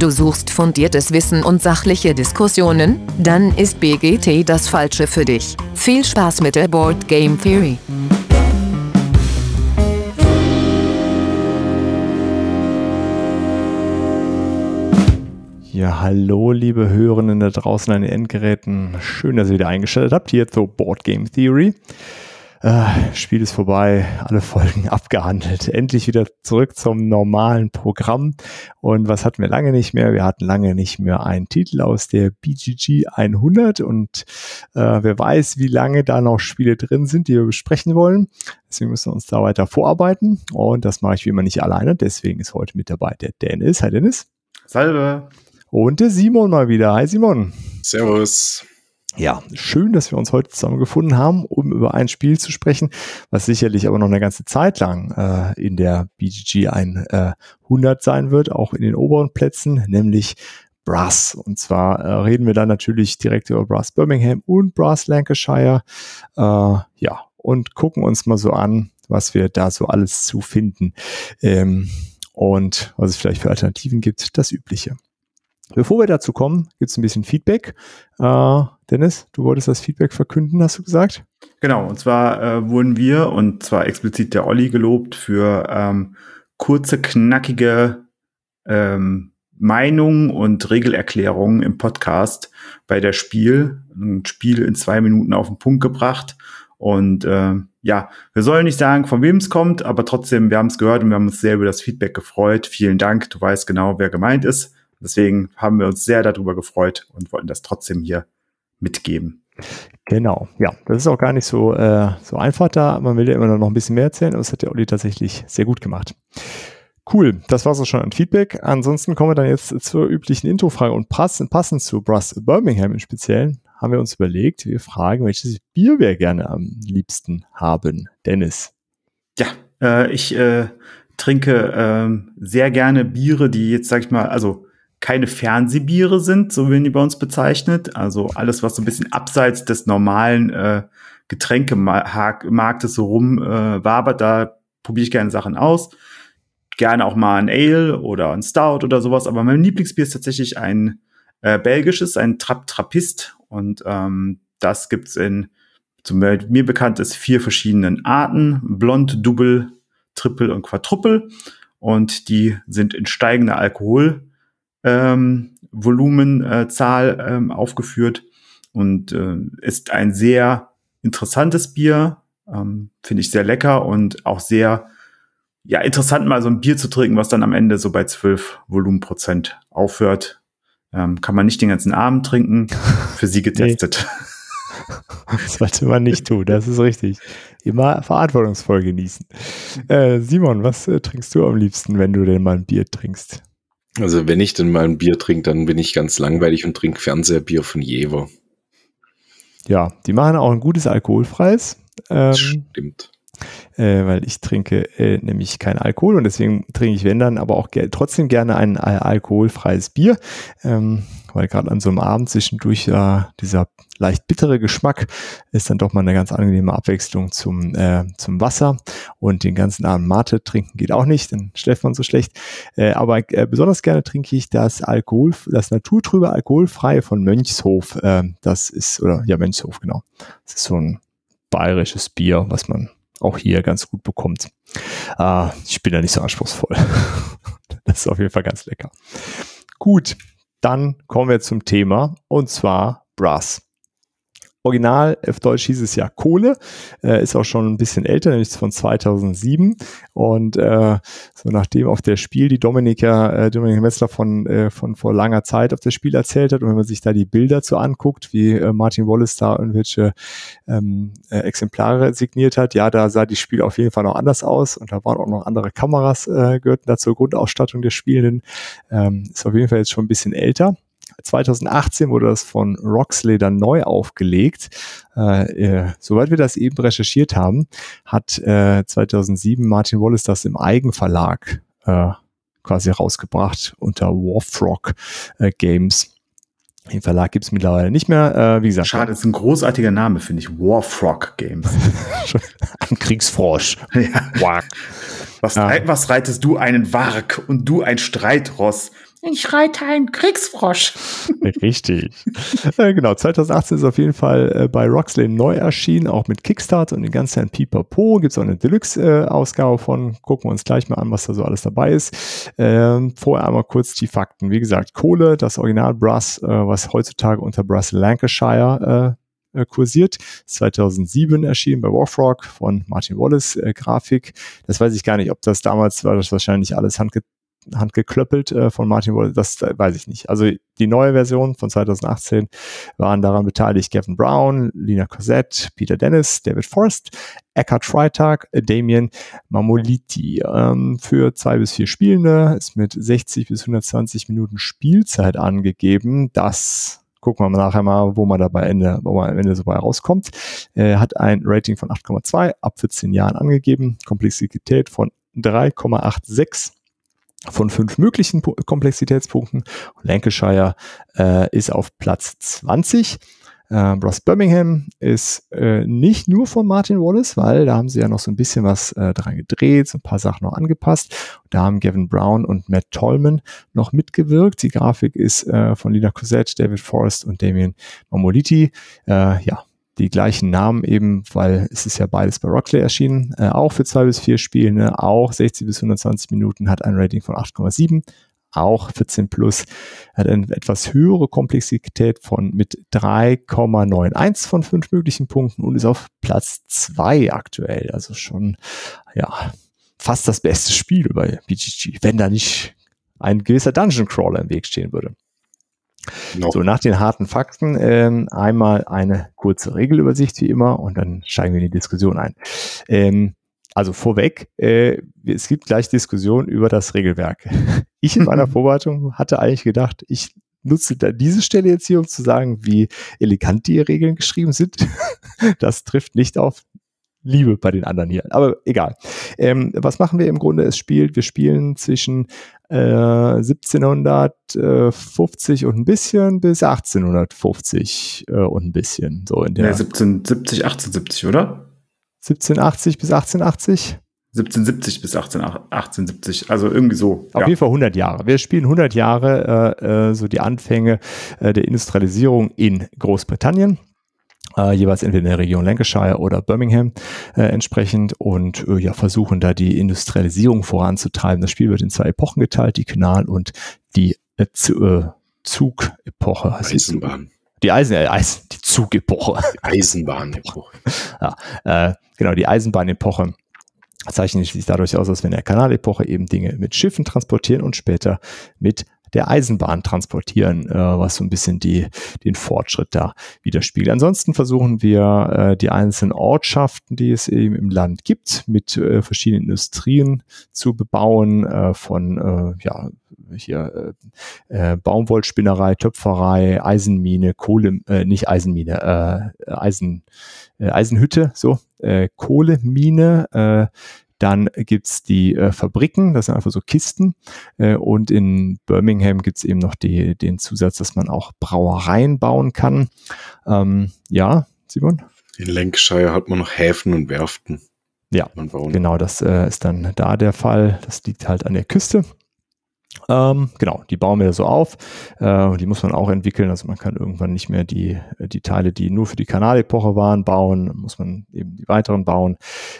Du suchst fundiertes Wissen und sachliche Diskussionen? Dann ist BGT das Falsche für dich. Viel Spaß mit der Board Game Theory. Ja, hallo, liebe Hörenden da draußen an den Endgeräten. Schön, dass ihr wieder eingeschaltet habt hier zur Board Game Theory. Äh, Spiel ist vorbei, alle Folgen abgehandelt. Endlich wieder zurück zum normalen Programm. Und was hatten wir lange nicht mehr? Wir hatten lange nicht mehr einen Titel aus der BGG 100 und äh, wer weiß, wie lange da noch Spiele drin sind, die wir besprechen wollen. Deswegen müssen wir uns da weiter vorarbeiten. Und das mache ich wie immer nicht alleine. Deswegen ist heute mit dabei der Dennis. Hi Dennis. Salve. Und der Simon mal wieder. Hi Simon. Servus. Ja, schön, dass wir uns heute zusammengefunden haben, um über ein Spiel zu sprechen, was sicherlich aber noch eine ganze Zeit lang äh, in der BGG 100 äh, sein wird, auch in den oberen Plätzen, nämlich Brass. Und zwar äh, reden wir dann natürlich direkt über Brass Birmingham und Brass Lancashire. Äh, ja, und gucken uns mal so an, was wir da so alles zu finden ähm, und was es vielleicht für Alternativen gibt, das Übliche. Bevor wir dazu kommen, gibt es ein bisschen Feedback. Äh, Dennis, du wolltest das Feedback verkünden, hast du gesagt? Genau, und zwar äh, wurden wir, und zwar explizit der Olli gelobt, für ähm, kurze, knackige ähm, Meinungen und Regelerklärungen im Podcast bei der Spiel. Ein Spiel in zwei Minuten auf den Punkt gebracht. Und äh, ja, wir sollen nicht sagen, von wem es kommt, aber trotzdem, wir haben es gehört und wir haben uns sehr über das Feedback gefreut. Vielen Dank, du weißt genau, wer gemeint ist. Deswegen haben wir uns sehr darüber gefreut und wollten das trotzdem hier mitgeben. Genau, ja, das ist auch gar nicht so, äh, so einfach da. Man will ja immer noch ein bisschen mehr erzählen, und das hat der Olli tatsächlich sehr gut gemacht. Cool, das war es auch schon an Feedback. Ansonsten kommen wir dann jetzt zur üblichen Introfrage und passend, passend zu Brass Birmingham im Speziellen haben wir uns überlegt, wir fragen, welches Bier wir gerne am liebsten haben. Dennis. Ja, äh, ich äh, trinke äh, sehr gerne Biere, die jetzt, sag ich mal, also keine Fernsehbiere sind, so werden die bei uns bezeichnet. Also alles, was so ein bisschen abseits des normalen äh, Getränkemarktes so rum äh, wabert, da probiere ich gerne Sachen aus. Gerne auch mal ein Ale oder ein Stout oder sowas. Aber mein Lieblingsbier ist tatsächlich ein äh, belgisches, ein Trapp Trappist. Und ähm, das gibt's in, zum mir bekannt ist, vier verschiedenen Arten. Blond, Double, Triple und Quadruple. Und die sind in steigender Alkohol ähm, Volumenzahl äh, ähm, aufgeführt und äh, ist ein sehr interessantes Bier, ähm, finde ich sehr lecker und auch sehr ja interessant mal so ein Bier zu trinken, was dann am Ende so bei 12 Volumenprozent aufhört. Ähm, kann man nicht den ganzen Abend trinken, für sie getestet. Das sollte man nicht tun, das ist richtig. Immer verantwortungsvoll genießen. Äh, Simon, was äh, trinkst du am liebsten, wenn du denn mal ein Bier trinkst? Also wenn ich denn mal ein Bier trinke, dann bin ich ganz langweilig und trinke Fernseherbier von Jever. Ja, die machen auch ein gutes alkoholfreies. Ähm, Stimmt. Äh, weil ich trinke äh, nämlich keinen Alkohol und deswegen trinke ich, wenn dann, aber auch ge trotzdem gerne ein äh, alkoholfreies Bier. Ähm, weil gerade an so einem Abend zwischendurch äh, dieser leicht bittere Geschmack ist dann doch mal eine ganz angenehme Abwechslung zum, äh, zum Wasser. Und den ganzen Abend Mate trinken geht auch nicht, dann schläft man so schlecht. Äh, aber äh, besonders gerne trinke ich das Alkohol, das naturtrübe Alkoholfreie von Mönchshof. Äh, das ist, oder ja, Mönchshof, genau. Das ist so ein bayerisches Bier, was man auch hier ganz gut bekommt. Äh, ich bin da nicht so anspruchsvoll. das ist auf jeden Fall ganz lecker. Gut, dann kommen wir zum Thema und zwar Brass. Original auf Deutsch hieß es ja Kohle, äh, ist auch schon ein bisschen älter, nämlich von 2007. Und äh, so nachdem auf der Spiel die Dominika, äh, Dominika Metzler von, äh, von vor langer Zeit auf das Spiel erzählt hat und wenn man sich da die Bilder so anguckt, wie äh, Martin Wallace da irgendwelche ähm, äh, Exemplare signiert hat, ja, da sah die Spiel auf jeden Fall noch anders aus und da waren auch noch andere Kameras, äh, gehörten da zur Grundausstattung der Spielenden. Ähm, ist auf jeden Fall jetzt schon ein bisschen älter. 2018 wurde das von Roxley dann neu aufgelegt. Äh, äh, soweit wir das eben recherchiert haben, hat äh, 2007 Martin Wallace das im Eigenverlag äh, quasi rausgebracht unter Warfrog äh, Games. Den Verlag gibt es mittlerweile nicht mehr. Äh, wie gesagt. Schade, ist ein großartiger Name, finde ich. Warfrog Games. ein Kriegsfrosch. ja. Was, was reitest du einen Warg und du ein Streitross? Ich reite einen Kriegsfrosch. Richtig. äh, genau, 2018 ist auf jeden Fall äh, bei Roxley neu erschienen, auch mit Kickstart und den ganzen Pipapo. Gibt es auch eine Deluxe-Ausgabe von. Gucken wir uns gleich mal an, was da so alles dabei ist. Ähm, vorher einmal kurz die Fakten. Wie gesagt, Kohle, das Original Brass, äh, was heutzutage unter Brass Lancashire äh, kursiert. 2007 erschienen bei Warfrog von Martin Wallace äh, Grafik. Das weiß ich gar nicht, ob das damals war, das wahrscheinlich alles handge handgeklöppelt äh, von Martin Wallace, das äh, weiß ich nicht. Also die neue Version von 2018 waren daran beteiligt Gavin Brown, Lina Cosette, Peter Dennis, David Forrest, Eckhard Freitag, Damien Mamoliti. Ähm, für zwei bis vier Spielende ist mit 60 bis 120 Minuten Spielzeit angegeben. Das gucken wir nachher mal, wo man dabei Ende, wo man am Ende so bei rauskommt. Er hat ein Rating von 8,2 ab 14 Jahren angegeben, Komplexität von 3,86 von fünf möglichen Komplexitätspunkten. Lancashire äh, ist auf Platz 20 äh, Ross Birmingham ist äh, nicht nur von Martin Wallace, weil da haben sie ja noch so ein bisschen was äh, dran gedreht, so ein paar Sachen noch angepasst. Da haben Gavin Brown und Matt Tolman noch mitgewirkt. Die Grafik ist äh, von Lina Cosette, David Forrest und Damien Mamoliti. Äh, ja, die gleichen Namen eben, weil es ist ja beides bei Rockley erschienen, äh, auch für zwei bis vier Spiele, ne? auch 60 bis 120 Minuten, hat ein Rating von 8,7 auch 14 Plus, hat eine etwas höhere Komplexität von mit 3,91 von fünf möglichen Punkten und ist auf Platz zwei aktuell. Also schon, ja, fast das beste Spiel bei BGG, wenn da nicht ein gewisser Dungeon Crawler im Weg stehen würde. No. So, nach den harten Fakten ähm, einmal eine kurze Regelübersicht wie immer und dann steigen wir in die Diskussion ein. Ähm, also vorweg, äh, es gibt gleich Diskussionen über das Regelwerk. Ich in meiner Vorbereitung hatte eigentlich gedacht, ich nutze da diese Stelle jetzt hier, um zu sagen, wie elegant die Regeln geschrieben sind. Das trifft nicht auf Liebe bei den anderen hier. Aber egal. Ähm, was machen wir im Grunde? Es spielt, wir spielen zwischen äh, 1750 und ein bisschen bis 1850 äh, und ein bisschen. So in der ja, 1770, 1870, oder? 1780 bis 1880? 1770 bis 18, 1870, also irgendwie so. Auf ja. jeden Fall 100 Jahre. Wir spielen 100 Jahre, äh, äh, so die Anfänge äh, der Industrialisierung in Großbritannien. Äh, jeweils entweder in der Region Lancashire oder Birmingham äh, entsprechend und äh, ja, versuchen da die Industrialisierung voranzutreiben. Das Spiel wird in zwei Epochen geteilt, die Kanal- und die äh, Zugepoche. Eisenbahn. Die Eisen, äh, Eisen, die Zugepoche. Eisenbahnepoche. ja, äh, genau, die Eisenbahnepoche zeichnet sich dadurch aus, dass wir in der Kanalepoche eben Dinge mit Schiffen transportieren und später mit der Eisenbahn transportieren, äh, was so ein bisschen die, den Fortschritt da widerspiegelt. Ansonsten versuchen wir äh, die einzelnen Ortschaften, die es eben im Land gibt, mit äh, verschiedenen Industrien zu bebauen, äh, von äh, ja, hier äh, äh, Baumwollspinnerei, Töpferei, Eisenmine, Kohle, äh, nicht Eisenmine, äh, Eisen, äh, Eisenhütte, so, äh, Kohlemine, äh, dann gibt's die äh, Fabriken, das sind einfach so Kisten. Äh, und in Birmingham gibt's eben noch die, den Zusatz, dass man auch Brauereien bauen kann. Ähm, ja, Simon? In Lancashire hat man noch Häfen und Werften. Ja, genau, das äh, ist dann da der Fall. Das liegt halt an der Küste. Ähm, genau, die bauen wir so auf. Äh, die muss man auch entwickeln. Also man kann irgendwann nicht mehr die, die Teile, die nur für die Kanalepoche waren, bauen. muss man eben die weiteren bauen.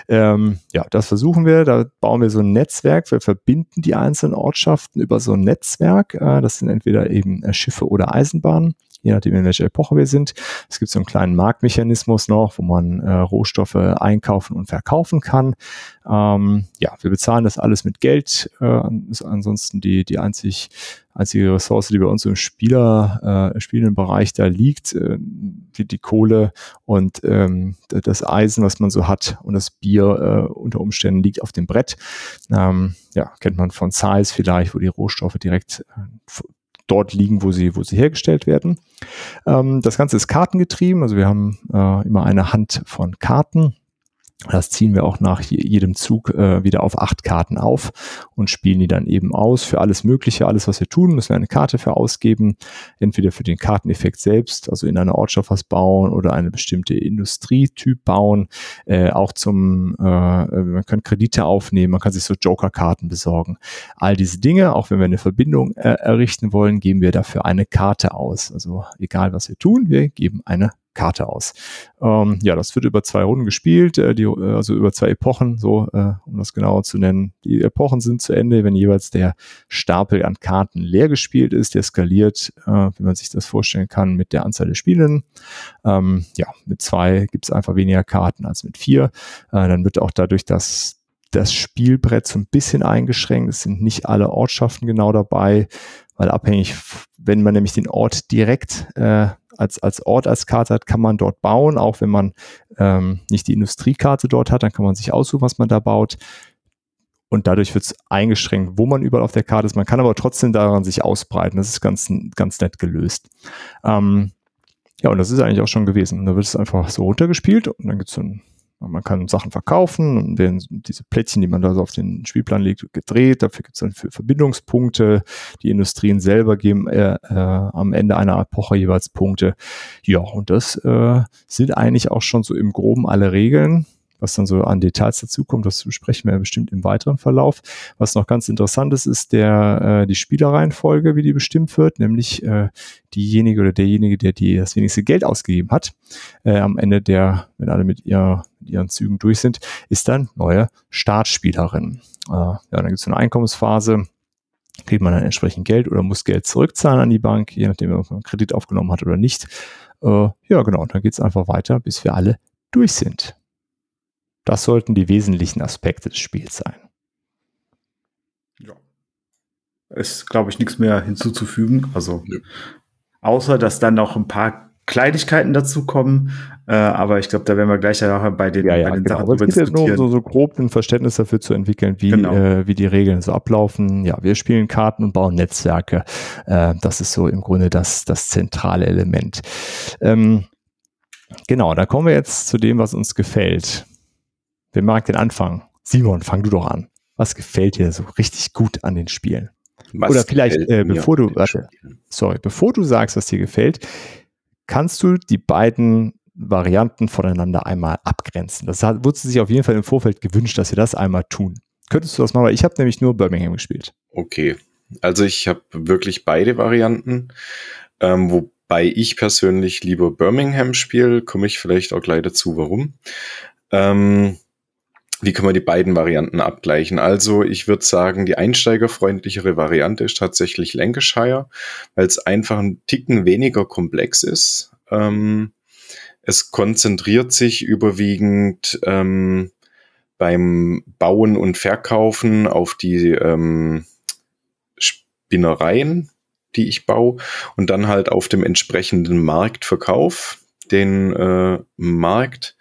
Ähm, ja, das versuchen wir. Da bauen wir so ein Netzwerk. Wir verbinden die einzelnen Ortschaften über so ein Netzwerk. Äh, das sind entweder eben äh, Schiffe oder Eisenbahnen je nachdem, in welcher Epoche wir sind. Es gibt so einen kleinen Marktmechanismus noch, wo man äh, Rohstoffe einkaufen und verkaufen kann. Ähm, ja, wir bezahlen das alles mit Geld. Äh, ansonsten die, die einzig, einzige Ressource, die bei uns im Spieler, äh, spielenden Bereich da liegt, äh, die, die Kohle und ähm, das Eisen, was man so hat und das Bier äh, unter Umständen liegt auf dem Brett. Ähm, ja, kennt man von Size vielleicht, wo die Rohstoffe direkt äh, dort liegen, wo sie, wo sie hergestellt werden. Ähm, das Ganze ist kartengetrieben, also wir haben äh, immer eine Hand von Karten Das ziehen wir auch nach jedem Zug äh, wieder auf acht Karten auf und spielen die dann eben aus. Für alles Mögliche, alles, was wir tun, müssen wir eine Karte für ausgeben. Entweder für den Karteneffekt selbst, also in einer Ortschaft was bauen oder eine bestimmte Industrietyp bauen. Äh, auch zum, äh, man kann Kredite aufnehmen, man kann sich so Joker-Karten besorgen. All diese Dinge, auch wenn wir eine Verbindung äh, errichten wollen, geben wir dafür eine Karte aus. Also egal, was wir tun, wir geben eine Karte aus. Ähm, ja, das wird über zwei Runden gespielt, äh, die, äh, also über zwei Epochen, so äh, um das genauer zu nennen. Die Epochen sind zu Ende, wenn jeweils der Stapel an Karten leer gespielt ist. Der skaliert, äh, wie man sich das vorstellen kann, mit der Anzahl der Spielenden. Ähm, ja, mit zwei gibt es einfach weniger Karten als mit vier. Äh, dann wird auch dadurch das das Spielbrett so ein bisschen eingeschränkt. Es sind nicht alle Ortschaften genau dabei, weil abhängig, wenn man nämlich den Ort direkt äh, als, als Ort, als Karte hat, kann man dort bauen, auch wenn man ähm, nicht die Industriekarte dort hat, dann kann man sich aussuchen, was man da baut. Und dadurch wird es eingeschränkt, wo man überall auf der Karte ist. Man kann aber trotzdem daran sich ausbreiten. Das ist ganz, ganz nett gelöst. Ähm, ja, und das ist eigentlich auch schon gewesen. Da wird es einfach so runtergespielt und dann gibt es so ein man kann Sachen verkaufen und werden diese Plättchen, die man da so auf den Spielplan legt, gedreht. Dafür gibt es dann für Verbindungspunkte. Die Industrien selber geben äh, äh, am Ende einer Epoche jeweils Punkte. Ja, und das äh, sind eigentlich auch schon so im Groben alle Regeln. Was dann so an Details dazukommt, das besprechen wir bestimmt im weiteren Verlauf. Was noch ganz interessant ist, ist der, äh, die Spielereihenfolge, wie die bestimmt wird, nämlich äh, diejenige oder derjenige, der die, das wenigste Geld ausgegeben hat, äh, am Ende der, wenn alle mit, ihr, mit ihren Zügen durch sind, ist dann neue Startspielerin. Äh, ja, dann gibt es eine Einkommensphase, kriegt man dann entsprechend Geld oder muss Geld zurückzahlen an die Bank, je nachdem, ob man einen Kredit aufgenommen hat oder nicht. Äh, ja, genau, dann geht es einfach weiter, bis wir alle durch sind. Das sollten die wesentlichen Aspekte des Spiels sein. Ja. Ist, glaube ich, nichts mehr hinzuzufügen. Also, ja. außer dass dann noch ein paar Kleinigkeiten dazu kommen. Äh, aber ich glaube, da werden wir gleich ja bei den, ja, ja, bei den genau. Sachen drüber diskutieren. Nur um so, so grob ein Verständnis dafür zu entwickeln, wie, genau. äh, wie die Regeln so ablaufen. Ja, wir spielen Karten und bauen Netzwerke. Äh, das ist so im Grunde das, das zentrale Element. Ähm, genau, da kommen wir jetzt zu dem, was uns gefällt. Wer mag den Anfang? Simon, fang du doch an. Was gefällt dir so richtig gut an den Spielen? Was Oder vielleicht, äh, bevor du, warte, sorry, bevor du sagst, was dir gefällt, kannst du die beiden Varianten voneinander einmal abgrenzen. Das hat, wurde sich auf jeden Fall im Vorfeld gewünscht, dass wir das einmal tun. Könntest du das mal? Ich habe nämlich nur Birmingham gespielt. Okay, also ich habe wirklich beide Varianten, ähm, wobei ich persönlich lieber Birmingham spiele. Komme ich vielleicht auch gleich dazu, warum. Ähm, wie können wir die beiden Varianten abgleichen? Also ich würde sagen, die einsteigerfreundlichere Variante ist tatsächlich Lancashire, weil es einfach ein Ticken weniger komplex ist. Ähm, es konzentriert sich überwiegend ähm, beim Bauen und Verkaufen auf die ähm, Spinnereien, die ich baue, und dann halt auf dem entsprechenden Marktverkauf. Den äh, Markt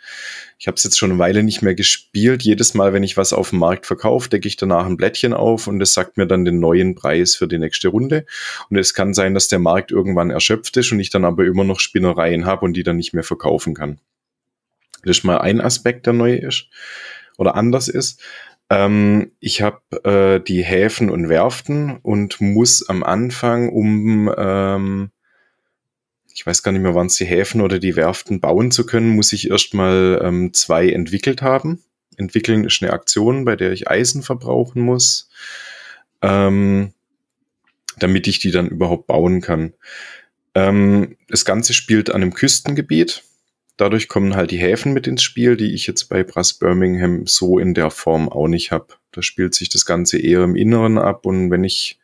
ich habe es jetzt schon eine Weile nicht mehr gespielt. Jedes Mal, wenn ich was auf dem Markt verkaufe, decke ich danach ein Blättchen auf und es sagt mir dann den neuen Preis für die nächste Runde. Und es kann sein, dass der Markt irgendwann erschöpft ist und ich dann aber immer noch Spinnereien habe und die dann nicht mehr verkaufen kann. Das ist mal ein Aspekt, der neu ist oder anders ist. Ähm, ich habe äh, die Häfen und Werften und muss am Anfang, um ähm, ich weiß gar nicht mehr, wann es die Häfen oder die Werften bauen zu können, muss ich erstmal ähm, zwei entwickelt haben. Entwickeln ist eine Aktion, bei der ich Eisen verbrauchen muss, ähm, damit ich die dann überhaupt bauen kann. Ähm, das Ganze spielt an einem Küstengebiet. Dadurch kommen halt die Häfen mit ins Spiel, die ich jetzt bei Brass Birmingham so in der Form auch nicht habe. Da spielt sich das Ganze eher im Inneren ab und wenn ich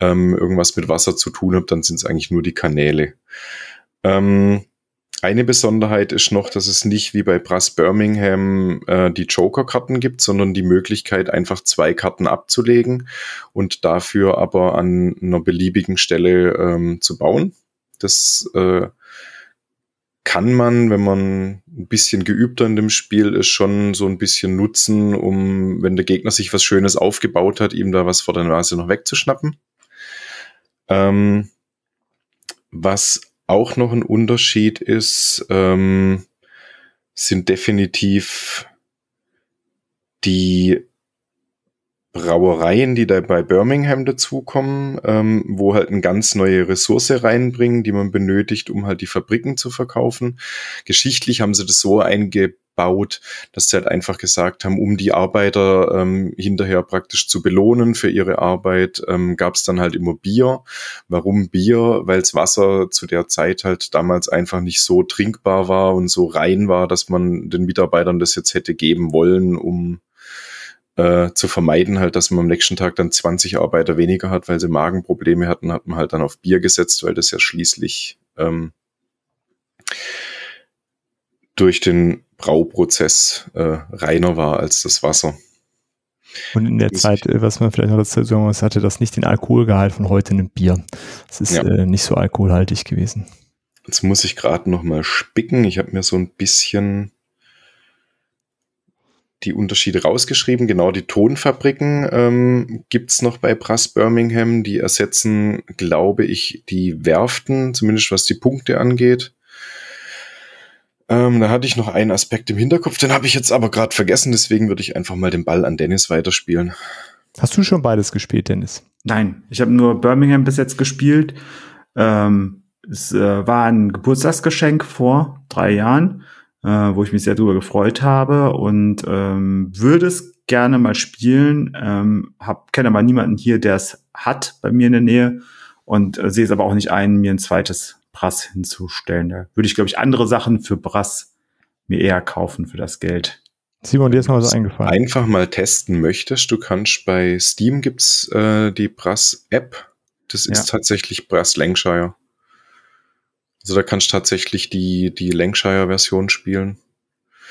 ähm, irgendwas mit Wasser zu tun habe, dann sind es eigentlich nur die Kanäle. Ähm, eine Besonderheit ist noch, dass es nicht wie bei Brass Birmingham äh, die Joker-Karten gibt, sondern die Möglichkeit, einfach zwei Karten abzulegen und dafür aber an einer beliebigen Stelle ähm, zu bauen. Das äh, kann man, wenn man ein bisschen geübter in dem Spiel ist, schon so ein bisschen nutzen, um, wenn der Gegner sich was Schönes aufgebaut hat, ihm da was vor der Nase noch wegzuschnappen. Ähm, was auch noch ein Unterschied ist, ähm, sind definitiv die Brauereien, die da bei Birmingham dazukommen, ähm, wo halt eine ganz neue Ressource reinbringen, die man benötigt, um halt die Fabriken zu verkaufen. Geschichtlich haben sie das so eingebaut, dass sie halt einfach gesagt haben, um die Arbeiter ähm, hinterher praktisch zu belohnen für ihre Arbeit, ähm, gab es dann halt immer Bier. Warum Bier? Weil das Wasser zu der Zeit halt damals einfach nicht so trinkbar war und so rein war, dass man den Mitarbeitern das jetzt hätte geben wollen, um äh, zu vermeiden, halt, dass man am nächsten Tag dann 20 Arbeiter weniger hat, weil sie Magenprobleme hatten, hat man halt dann auf Bier gesetzt, weil das ja schließlich ähm, durch den Brauprozess äh, reiner war als das Wasser. Und in der das Zeit, äh, was man vielleicht noch dazu sagen muss, hatte das nicht den Alkoholgehalt von heute in einem Bier. Es ist ja. äh, nicht so alkoholhaltig gewesen. Jetzt muss ich gerade noch mal spicken. Ich habe mir so ein bisschen die Unterschiede rausgeschrieben. Genau, die Tonfabriken ähm, gibt noch bei Brass Birmingham. Die ersetzen, glaube ich, die Werften, zumindest was die Punkte angeht. Ähm, da hatte ich noch einen Aspekt im Hinterkopf, den habe ich jetzt aber gerade vergessen, deswegen würde ich einfach mal den Ball an Dennis weiterspielen. Hast du schon beides gespielt, Dennis? Nein, ich habe nur Birmingham bis jetzt gespielt. Ähm, es äh, war ein Geburtstagsgeschenk vor drei Jahren äh, wo ich mich sehr drüber gefreut habe und ähm, würde es gerne mal spielen. Ähm, hab, kenne aber niemanden hier, der es hat bei mir in der Nähe und äh, sehe es aber auch nicht ein, mir ein zweites Brass hinzustellen. Da würde ich, glaube ich, andere Sachen für Brass mir eher kaufen für das Geld. Simon, dir ist noch was eingefallen. Einfach mal testen möchtest, du kannst bei Steam gibt's äh, die Brass-App. Das ist ja. tatsächlich Brass Lancashire. Also da kannst du tatsächlich die, die Lancashire-Version spielen.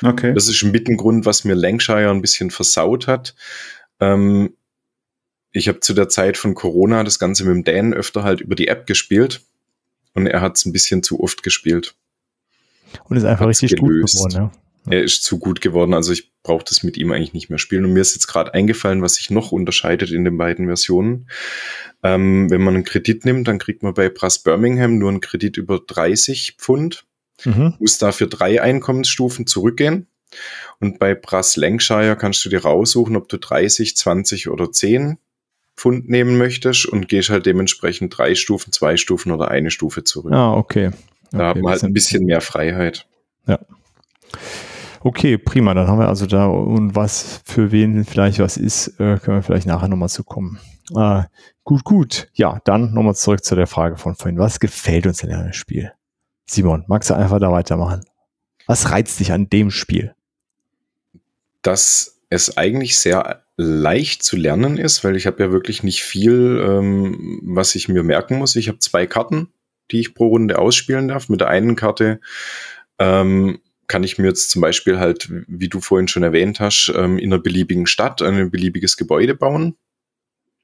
Okay. Das ist ein Mittengrund, was mir Lancashire ein bisschen versaut hat. Ähm, ich habe zu der Zeit von Corona das Ganze mit dem Dan öfter halt über die App gespielt und er hat es ein bisschen zu oft gespielt. Und ist einfach richtig gelöst. gut geworden, ja. Er ist zu gut geworden, also ich brauche das mit ihm eigentlich nicht mehr spielen. Und mir ist jetzt gerade eingefallen, was sich noch unterscheidet in den beiden Versionen. Ähm, wenn man einen Kredit nimmt, dann kriegt man bei Brass Birmingham nur einen Kredit über 30 Pfund, mhm. muss dafür drei Einkommensstufen zurückgehen. Und bei Brass Lancashire kannst du dir raussuchen, ob du 30, 20 oder 10 Pfund nehmen möchtest und gehst halt dementsprechend drei Stufen, zwei Stufen oder eine Stufe zurück. Ah, okay. Da okay, hat man halt ein bisschen mehr Freiheit. Ja. Okay, prima. Dann haben wir also da und was für wen vielleicht was ist, äh, können wir vielleicht nachher nochmal zu kommen. Äh, gut, gut. Ja, dann nochmal zurück zu der Frage von vorhin. Was gefällt uns in einem Spiel? Simon, magst du einfach da weitermachen? Was reizt dich an dem Spiel? Dass es eigentlich sehr leicht zu lernen ist, weil ich habe ja wirklich nicht viel, ähm, was ich mir merken muss. Ich habe zwei Karten, die ich pro Runde ausspielen darf. Mit der einen Karte ähm, kann ich mir jetzt zum Beispiel halt, wie du vorhin schon erwähnt hast, ähm, in einer beliebigen Stadt ein beliebiges Gebäude bauen.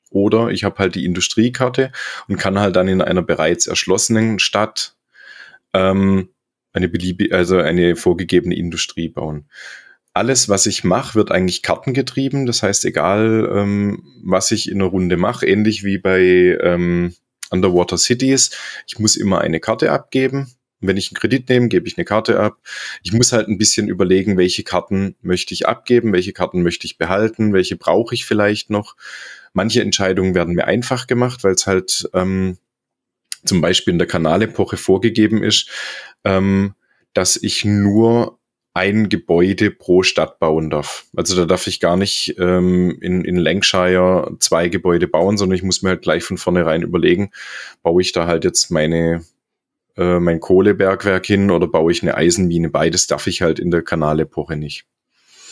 Oder ich habe halt die Industriekarte und kann halt dann in einer bereits erschlossenen Stadt ähm, eine beliebige, also eine vorgegebene Industrie bauen. Alles, was ich mache, wird eigentlich kartengetrieben. Das heißt, egal ähm, was ich in einer Runde mache, ähnlich wie bei ähm, Underwater Cities, ich muss immer eine Karte abgeben wenn ich einen Kredit nehme, gebe ich eine Karte ab. Ich muss halt ein bisschen überlegen, welche Karten möchte ich abgeben, welche Karten möchte ich behalten, welche brauche ich vielleicht noch. Manche Entscheidungen werden mir einfach gemacht, weil es halt ähm, zum Beispiel in der Kanalepoche vorgegeben ist, ähm, dass ich nur ein Gebäude pro Stadt bauen darf. Also da darf ich gar nicht ähm, in, in Lancashire zwei Gebäude bauen, sondern ich muss mir halt gleich von vornherein überlegen, baue ich da halt jetzt meine äh, mein Kohlebergwerk hin oder baue ich eine Eisenmine. Beides darf ich halt in der Kanalepoche nicht.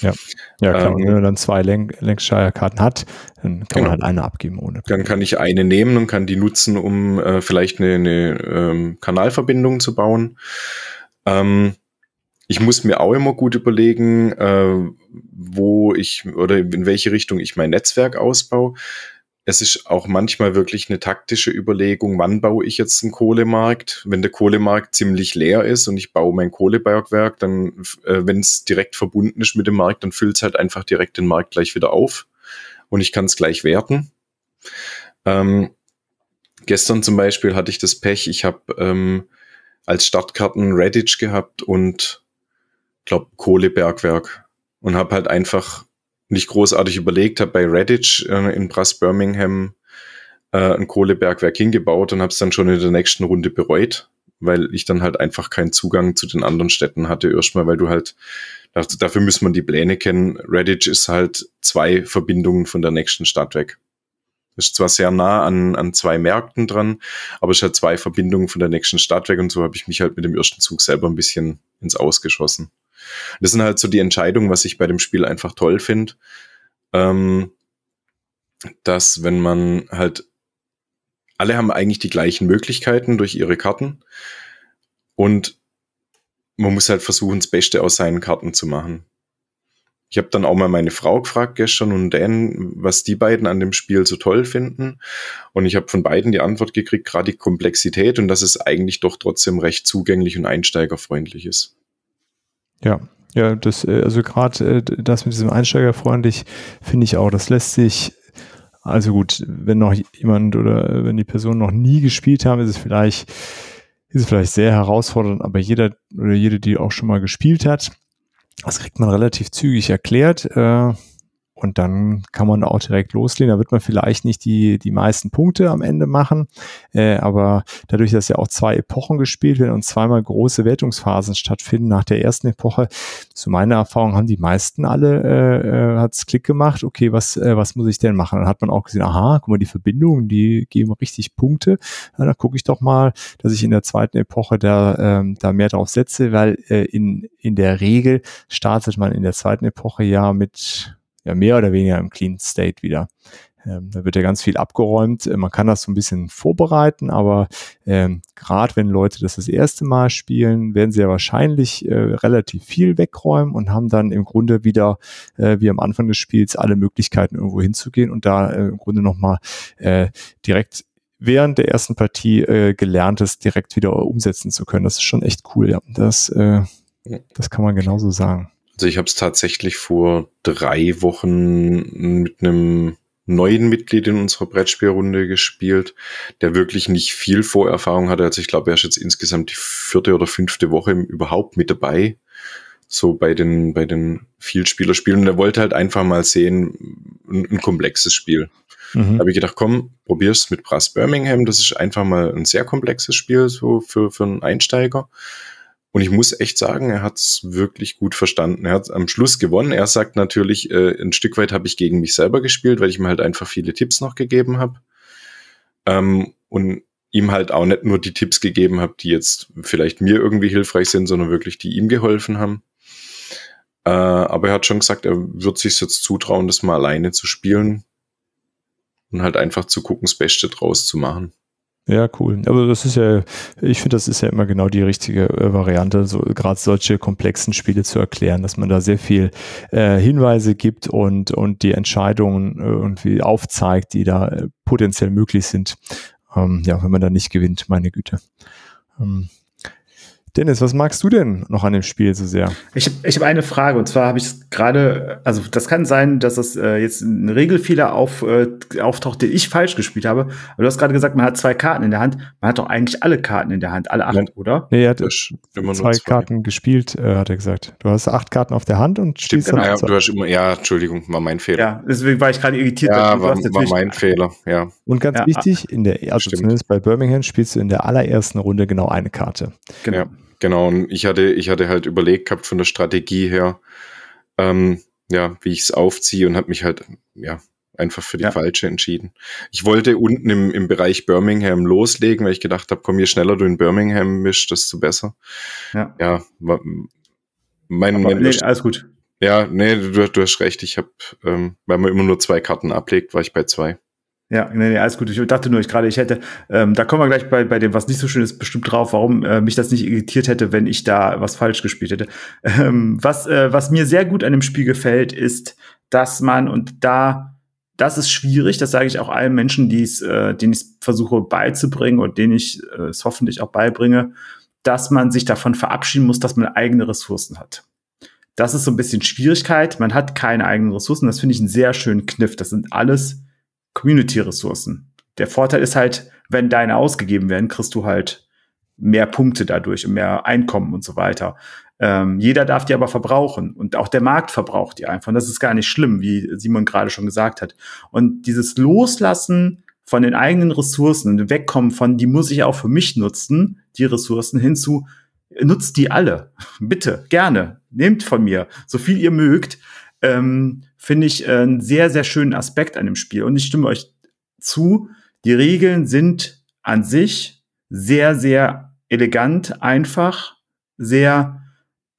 Ja, ja klar. Ähm, wenn man dann zwei Lancashire-Karten hat, dann kann genau. man halt eine abgeben ohne. Dann kann ich eine nehmen und kann die nutzen, um äh, vielleicht eine, eine ähm, Kanalverbindung zu bauen. Ähm, ich muss mir auch immer gut überlegen, äh, wo ich oder in welche Richtung ich mein Netzwerk ausbaue es ist auch manchmal wirklich eine taktische Überlegung, wann baue ich jetzt einen Kohlemarkt. Wenn der Kohlemarkt ziemlich leer ist und ich baue mein Kohlebergwerk, dann, äh, wenn es direkt verbunden ist mit dem Markt, dann füllt es halt einfach direkt den Markt gleich wieder auf und ich kann es gleich werten. Ähm, gestern zum Beispiel hatte ich das Pech, ich habe ähm, als Startkarten Redditch gehabt und glaube Kohlebergwerk und habe halt einfach nicht großartig überlegt, habe bei Redditch äh, in Brass Birmingham äh, ein Kohlebergwerk hingebaut und habe es dann schon in der nächsten Runde bereut, weil ich dann halt einfach keinen Zugang zu den anderen Städten hatte erstmal, weil du halt dafür muss man die Pläne kennen. Redditch ist halt zwei Verbindungen von der nächsten Stadt weg. Ist zwar sehr nah an, an zwei Märkten dran, aber es hat zwei Verbindungen von der nächsten Stadt weg und so habe ich mich halt mit dem ersten Zug selber ein bisschen ins Ausgeschossen. Das sind halt so die Entscheidungen, was ich bei dem Spiel einfach toll finde. Ähm, dass wenn man halt alle haben eigentlich die gleichen Möglichkeiten durch ihre Karten und man muss halt versuchen, das Beste aus seinen Karten zu machen. Ich habe dann auch mal meine Frau gefragt gestern und Dan, was die beiden an dem Spiel so toll finden. Und ich habe von beiden die Antwort gekriegt, gerade die Komplexität und dass es eigentlich doch trotzdem recht zugänglich und einsteigerfreundlich ist. Ja, ja, das, äh, also gerade äh, das mit diesem Einsteigerfreundlich finde ich auch, das lässt sich, also gut, wenn noch jemand oder wenn die Person noch nie gespielt haben, ist es vielleicht, ist es vielleicht sehr herausfordernd, aber jeder oder jede, die auch schon mal gespielt hat, das kriegt man relativ zügig erklärt. Äh, und dann kann man auch direkt loslegen. Da wird man vielleicht nicht die, die meisten Punkte am Ende machen, äh, aber dadurch, dass ja auch zwei Epochen gespielt werden und zweimal große Wertungsphasen stattfinden nach der ersten Epoche, zu meiner Erfahrung haben die meisten alle, äh, äh, hat's Klick gemacht, okay, was, äh, was muss ich denn machen? Dann hat man auch gesehen, aha, guck mal, die Verbindungen, die geben richtig Punkte. Ja, dann gucke ich doch mal, dass ich in der zweiten Epoche da, ähm, da mehr drauf setze, weil äh, in, in der Regel startet man in der zweiten Epoche ja mit ja mehr oder weniger im Clean State wieder. Ähm, da wird ja ganz viel abgeräumt. Äh, man kann das so ein bisschen vorbereiten, aber ähm, gerade wenn Leute das das erste Mal spielen, werden sie ja wahrscheinlich äh, relativ viel wegräumen und haben dann im Grunde wieder, äh, wie am Anfang des Spiels, alle Möglichkeiten irgendwo hinzugehen und da äh, im Grunde nochmal äh, direkt während der ersten Partie äh, gelerntes direkt wieder umsetzen zu können. Das ist schon echt cool, ja. Das, äh, das kann man genauso sagen. Also ich habe es tatsächlich vor drei Wochen mit einem neuen Mitglied in unserer Brettspielrunde gespielt, der wirklich nicht viel Vorerfahrung hatte. Also ich glaube, er ist jetzt insgesamt die vierte oder fünfte Woche überhaupt mit dabei. So bei den, bei den Vielspielerspielen. Und er wollte halt einfach mal sehen, ein, ein komplexes Spiel. Mhm. Da habe ich gedacht, komm, probier's mit Brass Birmingham. Das ist einfach mal ein sehr komplexes Spiel, so für, für einen Einsteiger. Und ich muss echt sagen, er hat es wirklich gut verstanden. Er hat am Schluss gewonnen. Er sagt natürlich, äh, ein Stück weit habe ich gegen mich selber gespielt, weil ich ihm halt einfach viele Tipps noch gegeben habe. Ähm, und ihm halt auch nicht nur die Tipps gegeben habe, die jetzt vielleicht mir irgendwie hilfreich sind, sondern wirklich die ihm geholfen haben. Äh, aber er hat schon gesagt, er wird sich jetzt zutrauen, das mal alleine zu spielen und halt einfach zu gucken, das Beste draus zu machen. Ja, cool. Aber das ist ja, ich finde, das ist ja immer genau die richtige äh, Variante, so gerade solche komplexen Spiele zu erklären, dass man da sehr viel äh, Hinweise gibt und, und die Entscheidungen äh, irgendwie aufzeigt, die da äh, potenziell möglich sind. Ähm, ja, wenn man da nicht gewinnt, meine Güte. Ähm, Dennis, was magst du denn noch an dem Spiel so sehr? Ich habe ich hab eine Frage und zwar habe ich gerade, also das kann sein, dass das äh, jetzt ein Regelfehler auf, äh, auftaucht, den ich falsch gespielt habe. Aber du hast gerade gesagt, man hat zwei Karten in der Hand. Man hat doch eigentlich alle Karten in der Hand, alle acht, Nein. oder? Nee, er hat immer zwei, zwei, Karten gespielt, äh, hat er gesagt. Du hast acht Karten auf der Hand und Stimmt, genau. ja, du hast immer, ja, Entschuldigung, war mein Fehler. Ja, deswegen war ich gerade irritiert. Ja, war, war mein Fehler, ja. Und ganz ja, wichtig, in der, also Stimmt. zumindest bei Birmingham spielst du in der allerersten Runde genau eine Karte. Genau. Ja. Genau, und ich hatte, ich hatte halt überlegt gehabt von der Strategie her, ähm, ja, wie ich es aufziehe und habe mich halt, ja, einfach für die ja. falsche entschieden. Ich wollte unten im, im Bereich Birmingham loslegen, weil ich gedacht habe, komm, je schneller du in Birmingham mischst, desto besser. Ja, ja mein, mein nee, alles gut. Ja, nee, du, du hast recht. Ich habe, ähm, weil man immer nur zwei Karten ablegt, war ich bei zwei. Ja, nee, nee, alles gut. Ich dachte nur, ich gerade, ich hätte, ähm, da kommen wir gleich bei, bei dem, was nicht so schön ist, bestimmt drauf, warum äh, mich das nicht irritiert hätte, wenn ich da was falsch gespielt hätte. Ähm, was, äh, was mir sehr gut an dem Spiel gefällt, ist, dass man, und da, das ist schwierig, das sage ich auch allen Menschen, die es, äh, denen ich versuche beizubringen und denen ich äh, es hoffentlich auch beibringe, dass man sich davon verabschieden muss, dass man eigene Ressourcen hat. Das ist so ein bisschen Schwierigkeit. Man hat keine eigenen Ressourcen. Das finde ich einen sehr schönen Kniff. Das sind alles Community-Ressourcen. Der Vorteil ist halt, wenn deine ausgegeben werden, kriegst du halt mehr Punkte dadurch und mehr Einkommen und so weiter. Ähm, jeder darf die aber verbrauchen und auch der Markt verbraucht die einfach. Und das ist gar nicht schlimm, wie Simon gerade schon gesagt hat. Und dieses Loslassen von den eigenen Ressourcen und wegkommen von, die muss ich auch für mich nutzen, die Ressourcen hinzu, nutzt die alle. Bitte, gerne. Nehmt von mir, so viel ihr mögt. Ähm, Finde ich äh, einen sehr, sehr schönen Aspekt an dem Spiel. Und ich stimme euch zu, die Regeln sind an sich sehr, sehr elegant, einfach, sehr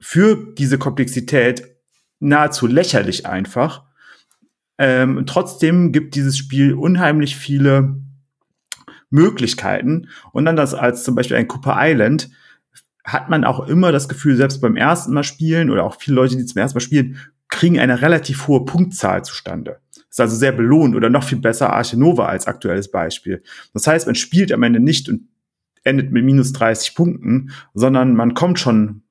für diese Komplexität nahezu lächerlich einfach. Ähm, trotzdem gibt dieses Spiel unheimlich viele Möglichkeiten. Und das als zum Beispiel ein Cooper Island hat man auch immer das Gefühl, selbst beim ersten Mal spielen oder auch viele Leute, die zum ersten Mal spielen, kriegen eine relativ hohe Punktzahl zustande. Ist also sehr belohnt oder noch viel besser Arche Nova als aktuelles Beispiel. Das heißt, man spielt am Ende nicht und endet mit minus 30 Punkten, sondern man kommt schon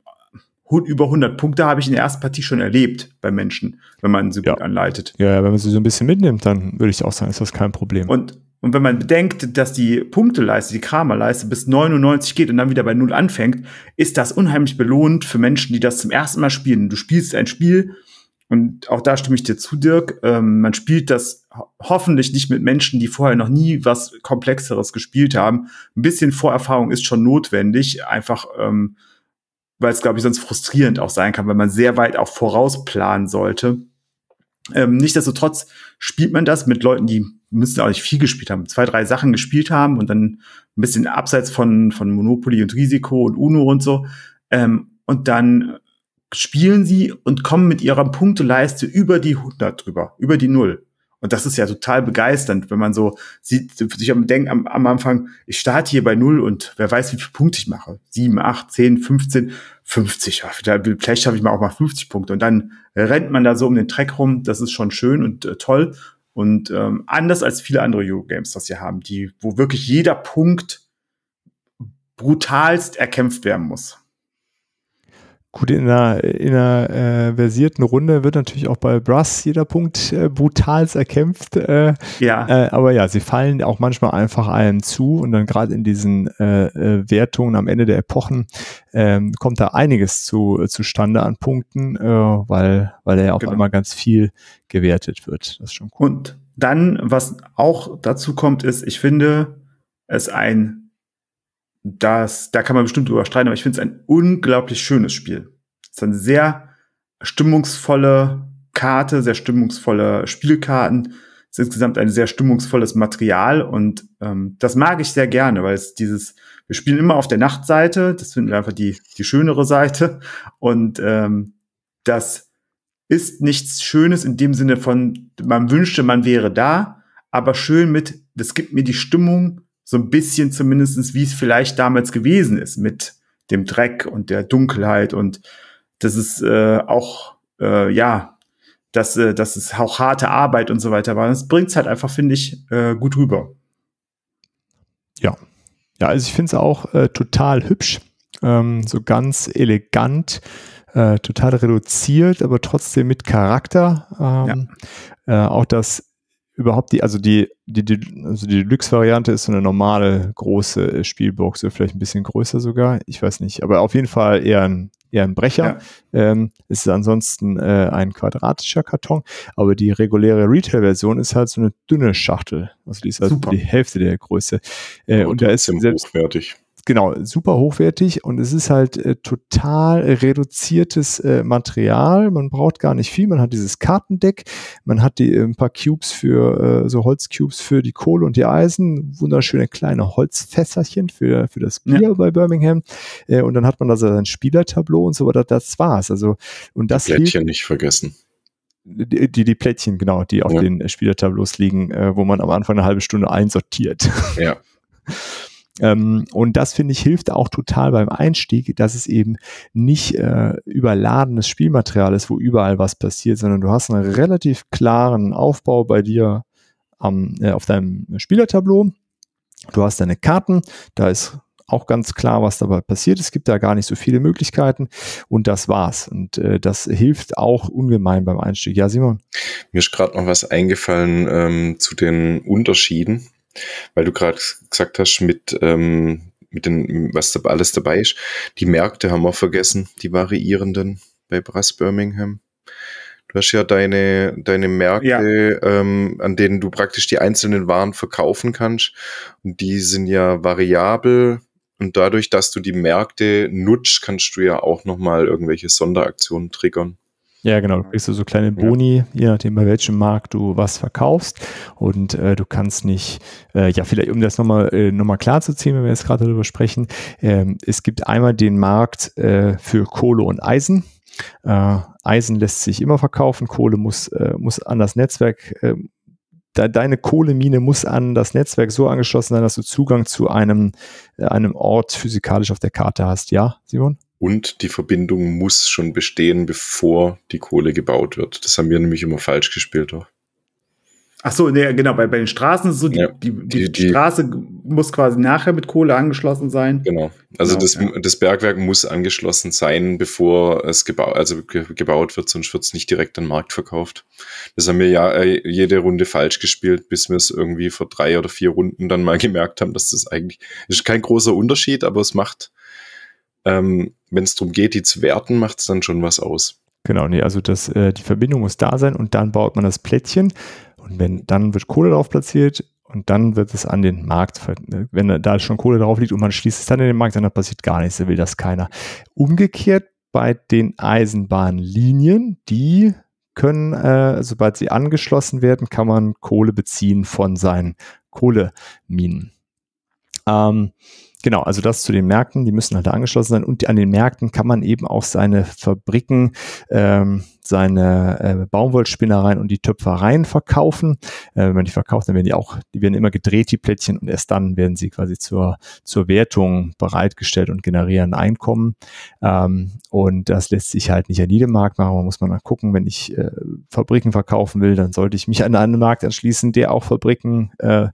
über 100 Punkte habe ich in der ersten Partie schon erlebt bei Menschen, wenn man sie ja. gut anleitet. Ja, wenn man sie so ein bisschen mitnimmt, dann würde ich auch sagen, ist das kein Problem. Und, und wenn man bedenkt, dass die Punkteleiste, die Kramerleiste bis 99 geht und dann wieder bei Null anfängt, ist das unheimlich belohnt für Menschen, die das zum ersten Mal spielen. Du spielst ein Spiel, und auch da stimme ich dir zu, Dirk. Ähm, man spielt das hoffentlich nicht mit Menschen, die vorher noch nie was Komplexeres gespielt haben. Ein bisschen Vorerfahrung ist schon notwendig, einfach ähm, weil es, glaube ich, sonst frustrierend auch sein kann, wenn man sehr weit auch vorausplanen sollte. Ähm, Nichtsdestotrotz spielt man das mit Leuten, die müssen auch nicht viel gespielt haben, zwei, drei Sachen gespielt haben und dann ein bisschen abseits von, von Monopoly und Risiko und Uno und so. Ähm, und dann spielen sie und kommen mit ihrer Punkteleiste über die 100 drüber, über die Null. Und das ist ja total begeisternd, wenn man so sieht, sich am Denken am, am Anfang, ich starte hier bei Null und wer weiß, wie viele Punkte ich mache. Sieben, acht, zehn, 15, 50. Ja, vielleicht schaffe ich mal auch mal 50 Punkte. Und dann rennt man da so um den Track rum. Das ist schon schön und äh, toll. Und ähm, anders als viele andere Eurogames, das hier haben, die, wo wirklich jeder Punkt brutalst erkämpft werden muss. Gut, in einer, in einer äh, versierten Runde wird natürlich auch bei Brass jeder Punkt äh, brutals erkämpft. Äh, ja. Äh, aber ja, sie fallen auch manchmal einfach einem zu und dann gerade in diesen äh, äh, Wertungen am Ende der Epochen ähm, kommt da einiges zu, zustande an Punkten, äh, weil, weil er ja auf genau. einmal ganz viel gewertet wird. Das ist schon cool. Und dann, was auch dazu kommt, ist, ich finde es ein das, da kann man bestimmt drüber streiten, aber ich finde es ein unglaublich schönes Spiel. Es ist eine sehr stimmungsvolle Karte, sehr stimmungsvolle Spielkarten. Es ist insgesamt ein sehr stimmungsvolles Material und ähm, das mag ich sehr gerne, weil es dieses, wir spielen immer auf der Nachtseite, das finden wir einfach die, die schönere Seite und ähm, das ist nichts Schönes in dem Sinne von, man wünschte, man wäre da, aber schön mit, das gibt mir die Stimmung, so ein bisschen zumindestens, wie es vielleicht damals gewesen ist mit dem Dreck und der Dunkelheit und das ist äh, auch äh, ja, dass äh, das ist auch harte Arbeit und so weiter war. Das bringt's halt einfach, finde ich, äh, gut rüber. Ja, ja, also ich finde es auch äh, total hübsch, ähm, so ganz elegant. Äh, total reduziert, aber trotzdem mit Charakter. Ähm, ja. äh, auch das überhaupt die, also die, die, die also die Deluxe-Variante ist so eine normale große äh, Spielbox, oder vielleicht ein bisschen größer sogar, ich weiß nicht, aber auf jeden Fall eher ein, eher ein Brecher. Ja. Ähm, ist ansonsten äh, ein quadratischer Karton, aber die reguläre Retail-Version ist halt so eine dünne Schachtel. Also die ist halt Super. die Hälfte der Größe. Äh, und, und da ist selbst, hochwertig genau, super hochwertig und es ist halt äh, total reduziertes äh, Material. Man braucht gar nicht viel. Man hat dieses Kartendeck, man hat die, äh, ein paar Cubes für, äh, so Holzcubes für die Kohle und die Eisen, wunderschöne kleine Holzfässerchen für, für das Bier ja. bei Birmingham. Äh, und dann hat man da sein Spielertableau und so weiter. Das war's. Also, und das die Plättchen nicht vergessen. Die, die, die Plättchen, genau, die auf ja. den Spielertableaus liegen, äh, wo man am Anfang eine halbe Stunde einsortiert. Ja. Ähm, und das finde ich hilft auch total beim Einstieg, dass es eben nicht äh, überladenes Spielmaterial ist, wo überall was passiert, sondern du hast einen relativ klaren Aufbau bei dir am, äh, auf deinem Spielertableau. Du hast deine Karten, da ist auch ganz klar, was dabei passiert. Es gibt da gar nicht so viele Möglichkeiten und das war's. Und äh, das hilft auch ungemein beim Einstieg. Ja, Simon? Mir ist gerade noch was eingefallen ähm, zu den Unterschieden weil du gerade gesagt hast, mit ähm, mit den, was da alles dabei ist. Die Märkte haben wir vergessen, die variierenden bei Brass Birmingham. Du hast ja deine, deine Märkte, ja. ähm, an denen du praktisch die einzelnen Waren verkaufen kannst. Und die sind ja variabel. Und dadurch, dass du die Märkte nutzt, kannst du ja auch nochmal irgendwelche Sonderaktionen triggern. Ja, genau. Du kriegst so kleine Boni, ja. je nachdem, bei welchem Markt du was verkaufst. Und äh, du kannst nicht, äh, ja, vielleicht, um das nochmal äh, noch mal klar zu ziehen, wenn wir jetzt gerade darüber sprechen, ähm, es gibt einmal den Markt äh, für Kohle und Eisen. Äh, Eisen lässt sich immer verkaufen, Kohle muss, äh, muss an das Netzwerk, äh, de deine Kohlemine muss an das Netzwerk so angeschlossen sein, dass du Zugang zu einem, äh, einem Ort physikalisch auf der Karte hast. Ja, Simon? Und die Verbindung muss schon bestehen, bevor die Kohle gebaut wird. Das haben wir nämlich immer falsch gespielt. Doch. Ach so, nee, genau, bei, bei den Straßen ist es so, die, ja, die, die, die, Straße muss quasi nachher mit Kohle angeschlossen sein. Genau. Also genau, das, ja. das Bergwerk muss angeschlossen sein, bevor es gebaut, also gebaut wird, sonst wird es nicht direkt an den Markt verkauft. Das haben wir ja äh, jede Runde falsch gespielt, bis wir es irgendwie vor drei oder vier Runden dann mal gemerkt haben, dass das eigentlich ist kein großer Unterschied, aber es macht, ähm, wenn es darum geht, die zu werten, macht es dann schon was aus. Genau, nee, also das, äh, die Verbindung muss da sein und dann baut man das Plättchen. Und wenn, dann wird Kohle drauf platziert und dann wird es an den Markt, wenn da schon Kohle drauf liegt und man schließt es dann in den Markt, dann passiert gar nichts, da will das keiner. Umgekehrt bei den Eisenbahnlinien, die können, äh, sobald sie angeschlossen werden, kann man Kohle beziehen von seinen Kohleminen. Ähm, Genau, also das zu den Märkten, die müssen halt angeschlossen sein. Und an den Märkten kann man eben auch seine Fabriken, ähm, seine äh, Baumwollspinnereien und die Töpfereien verkaufen. Äh, wenn man die verkauft, dann werden die auch, die werden immer gedreht, die Plättchen, und erst dann werden sie quasi zur, zur Wertung bereitgestellt und generieren Einkommen. Ähm, und das lässt sich halt nicht an jedem Markt machen. Man muss mal gucken, wenn ich äh, Fabriken verkaufen will, dann sollte ich mich an einen Markt anschließen, der auch Fabriken äh,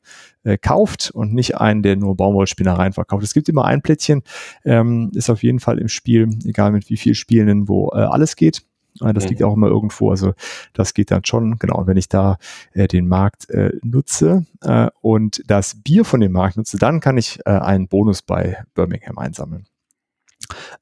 äh, kauft und nicht einen, der nur Baumwollspinnereien verkauft. Es gibt immer ein Plättchen, ähm, ist auf jeden Fall im Spiel, egal mit wie viel Spielenden, wo äh, alles geht. Äh, das mhm. liegt auch immer irgendwo. Also das geht dann schon, genau. Und wenn ich da äh, den Markt äh, nutze äh, und das Bier von dem Markt nutze, dann kann ich äh, einen Bonus bei Birmingham einsammeln.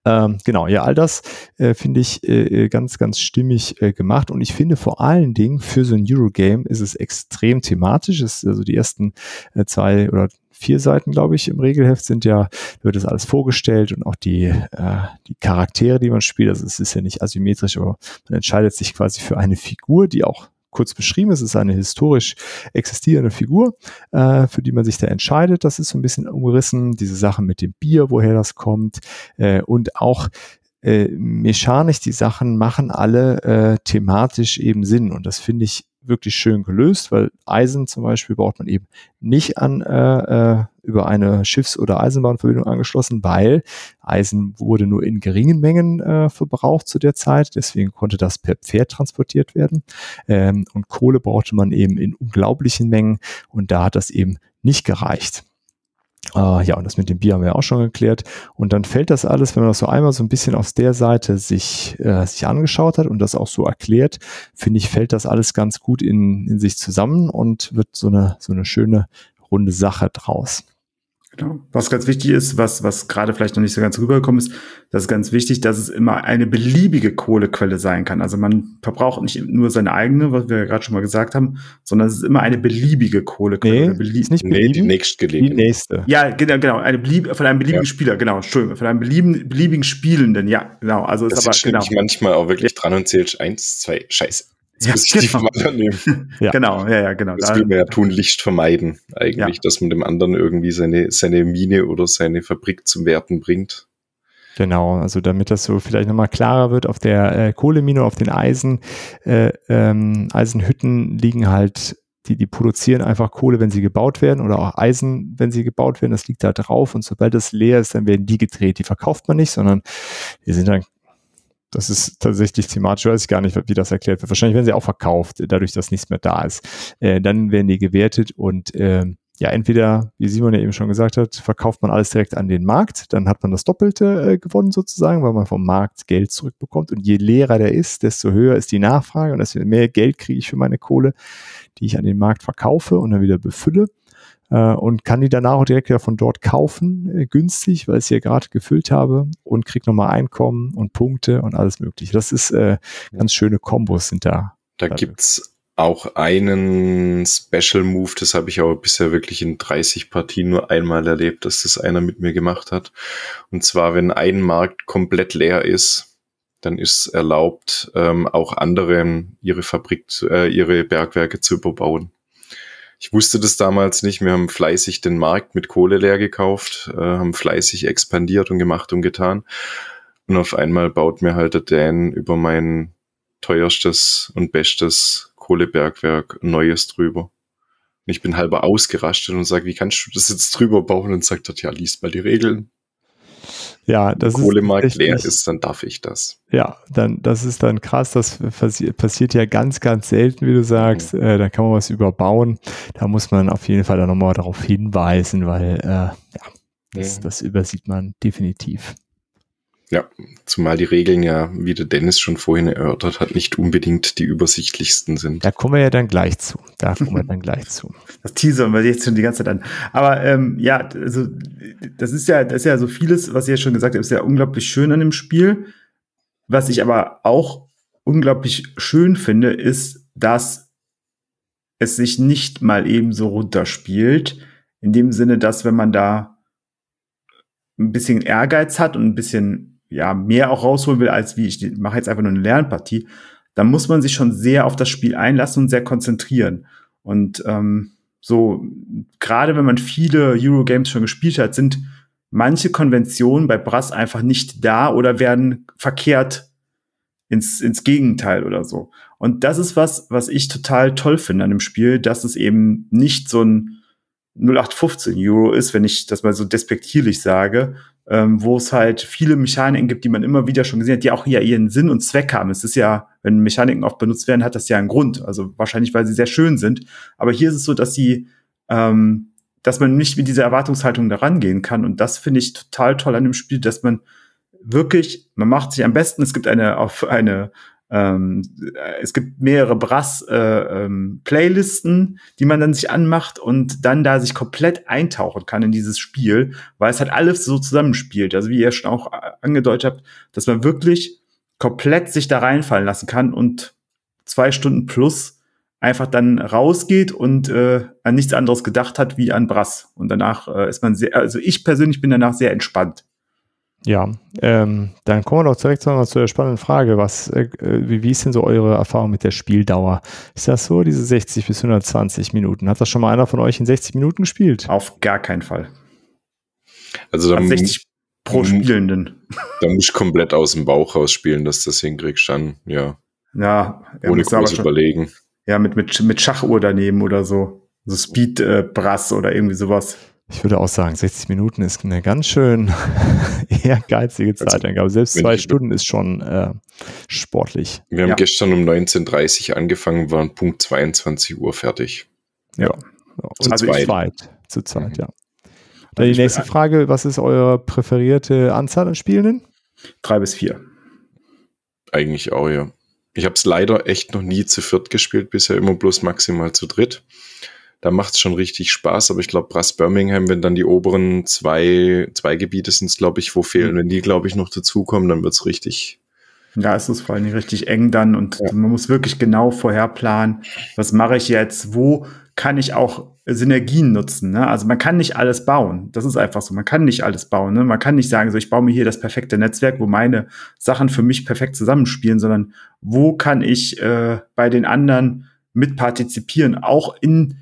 Ähm, genau, ja, all das äh, finde ich äh, ganz, ganz stimmig äh, gemacht und ich finde vor allen Dingen für so ein Eurogame ist es extrem thematisch. Es, also die ersten äh, zwei oder vier Seiten, glaube ich, im Regelheft sind ja, wird das alles vorgestellt und auch die, äh, die Charaktere, die man spielt. Also es ist ja nicht asymmetrisch, aber man entscheidet sich quasi für eine Figur, die auch kurz beschrieben. Es ist eine historisch existierende Figur, äh, für die man sich da entscheidet. Das ist so ein bisschen umgerissen. Diese Sache mit dem Bier, woher das kommt äh, und auch äh, mechanisch, die Sachen machen alle äh, thematisch eben Sinn. Und das finde ich wirklich schön gelöst, weil Eisen zum Beispiel braucht man eben nicht an äh, äh, über eine Schiffs- oder Eisenbahnverbindung angeschlossen, weil Eisen wurde nur in geringen Mengen äh, verbraucht zu der Zeit, deswegen konnte das per Pferd transportiert werden. Ähm, und Kohle brauchte man eben in unglaublichen Mengen und da hat das eben nicht gereicht. Uh, ja, und das mit dem Bier haben wir auch schon geklärt. Und dann fällt das alles, wenn man das so einmal so ein bisschen aus der Seite sich, äh, sich angeschaut hat und das auch so erklärt, finde ich, fällt das alles ganz gut in, in sich zusammen und wird so eine, so eine schöne runde Sache draus. Genau. Was ganz wichtig ist, was, was gerade vielleicht noch nicht so ganz rübergekommen ist, das ist ganz wichtig, dass es immer eine beliebige Kohlequelle sein kann. Also man verbraucht nicht nur seine eigene, was wir ja gerade schon mal gesagt haben, sondern es ist immer eine beliebige Kohlequelle. Nee, Belie ist nicht nee, die nächstgelegene. Die nächste. Ja, genau, genau. Eine belieb von einem beliebigen ja. Spieler, genau, Entschuldigung. Von einem beliebigen, beliebigen Spielenden, ja, genau. Also das ist aber, genau. manchmal auch wirklich dran und zählt eins, zwei, scheiße. Ich genau. vom nehmen. ja. Genau, ja, ja, genau. Das will man ja tun, Licht vermeiden, eigentlich, ja. dass man dem anderen irgendwie seine, seine Mine oder seine Fabrik zum Werten bringt. Genau, also damit das so vielleicht nochmal klarer wird, auf der äh, Kohlemine, auf den Eisen, äh, ähm, Eisenhütten liegen halt, die, die produzieren einfach Kohle, wenn sie gebaut werden oder auch Eisen, wenn sie gebaut werden, das liegt da drauf und sobald das leer ist, dann werden die gedreht. Die verkauft man nicht, sondern die sind dann das ist tatsächlich thematisch, weiß ich gar nicht, wie das erklärt wird. Wahrscheinlich werden sie auch verkauft, dadurch, dass nichts mehr da ist. Äh, dann werden die gewertet und äh, ja, entweder, wie Simon ja eben schon gesagt hat, verkauft man alles direkt an den Markt, dann hat man das Doppelte äh, gewonnen sozusagen, weil man vom Markt Geld zurückbekommt. Und je leerer der ist, desto höher ist die Nachfrage und desto mehr Geld kriege ich für meine Kohle, die ich an den Markt verkaufe und dann wieder befülle. Äh, und kann die danach auch direkt wieder von dort kaufen, äh, günstig, weil ich sie ja gerade gefüllt habe und krieg nochmal Einkommen und Punkte und alles mögliche. Das ist äh, ganz schöne Kombos sind da. Da gibt's auch einen Special Move, das habe ich aber bisher wirklich in 30 Partien nur einmal erlebt, dass das einer mit mir gemacht hat. Und zwar, wenn ein Markt komplett leer ist, dann ist erlaubt, ähm, auch anderen ihre Fabrik, äh, ihre Bergwerke zu überbauen. Ich wusste das damals nicht. Wir haben fleißig den Markt mit Kohle leer gekauft, äh, haben fleißig expandiert und gemacht und getan. Und auf einmal baut mir halt der Dan über mein teuerstes und bestes Kohlebergwerk Neues drüber. Und ich bin halber ausgerastet und sage, wie kannst du das jetzt drüber bauen? Und sagt er, ja, liest mal die Regeln. Ja, das Kohlemarkt ist leer ist, dann darf ich das. Ja, dann, das ist dann krass. Das passi passiert ja ganz, ganz selten, wie du sagst. Mhm. Äh, da kann man was überbauen. Da muss man auf jeden Fall dann nochmal darauf hinweisen, weil, äh, ja, das, mhm. das übersieht man definitiv. Ja, zumal die Regeln ja, wie der Dennis schon vorhin erörtert hat, nicht unbedingt die übersichtlichsten sind. Da kommen wir ja dann gleich zu. Da kommen wir dann gleich zu. Das teasern wir jetzt schon die ganze Zeit an. Aber ähm, ja, also das ist ja, das ist ja so vieles, was ihr schon gesagt habt, ist ja unglaublich schön an dem Spiel. Was ich aber auch unglaublich schön finde, ist, dass es sich nicht mal eben so runterspielt. In dem Sinne, dass wenn man da ein bisschen Ehrgeiz hat und ein bisschen ja, mehr auch rausholen will, als wie ich mache jetzt einfach nur eine Lernpartie, dann muss man sich schon sehr auf das Spiel einlassen und sehr konzentrieren. Und ähm, so, gerade wenn man viele Eurogames schon gespielt hat, sind manche Konventionen bei Brass einfach nicht da oder werden verkehrt ins, ins Gegenteil oder so. Und das ist was, was ich total toll finde an dem Spiel, dass es eben nicht so ein 0815 Euro ist, wenn ich das mal so despektierlich sage, ähm, wo es halt viele Mechaniken gibt, die man immer wieder schon gesehen hat, die auch ja ihren Sinn und Zweck haben. Es ist ja, wenn Mechaniken oft benutzt werden, hat das ja einen Grund. Also wahrscheinlich, weil sie sehr schön sind. Aber hier ist es so, dass sie, ähm, dass man nicht mit dieser Erwartungshaltung da rangehen kann. Und das finde ich total toll an dem Spiel, dass man wirklich, man macht sich am besten, es gibt eine auf eine ähm, es gibt mehrere Brass-Playlisten, äh, ähm, die man dann sich anmacht und dann da sich komplett eintauchen kann in dieses Spiel, weil es halt alles so zusammenspielt. Also wie ihr schon auch angedeutet habt, dass man wirklich komplett sich da reinfallen lassen kann und zwei Stunden plus einfach dann rausgeht und äh, an nichts anderes gedacht hat wie an Brass. Und danach äh, ist man sehr, also ich persönlich bin danach sehr entspannt. Ja, ähm, dann kommen wir doch direkt zu, zu der spannenden Frage. Was, äh, wie, wie ist denn so eure Erfahrung mit der Spieldauer? Ist das so, diese 60 bis 120 Minuten? Hat das schon mal einer von euch in 60 Minuten gespielt? Auf gar keinen Fall. Also, dann, 60 pro Spielenden. Da muss ich komplett aus dem Bauch raus spielen, dass das hinkriegst dann, ja. Ja, ohne groß überlegen. Ja, mit, mit, mit Schachuhr daneben oder so. So Speed äh, Brass oder irgendwie sowas. Ich würde auch sagen, 60 Minuten ist eine ganz schön ehrgeizige also, Zeitangabe. Selbst zwei Stunden ist schon äh, sportlich. Wir haben ja. gestern um 19.30 Uhr angefangen, waren Punkt 22 Uhr fertig. Ja. ja. Und also zu zweit. Zu zweit, mhm. ja. Dann die nächste Frage, was ist eure präferierte Anzahl an Spielenden? Drei bis vier. Eigentlich auch, ja. Ich habe es leider echt noch nie zu viert gespielt, bisher immer bloß maximal zu dritt da macht es schon richtig Spaß. Aber ich glaube, Brass Birmingham, wenn dann die oberen zwei, zwei Gebiete sind, glaube ich, wo fehlen, mhm. wenn die, glaube ich, noch dazukommen, dann wird's richtig. Ja, es ist vor allem richtig eng dann und ja. man muss wirklich genau vorher planen, was mache ich jetzt, wo kann ich auch Synergien nutzen. Ne? Also man kann nicht alles bauen. Das ist einfach so. Man kann nicht alles bauen. Ne? Man kann nicht sagen, so ich baue mir hier das perfekte Netzwerk, wo meine Sachen für mich perfekt zusammenspielen, sondern wo kann ich äh, bei den anderen mitpartizipieren, auch in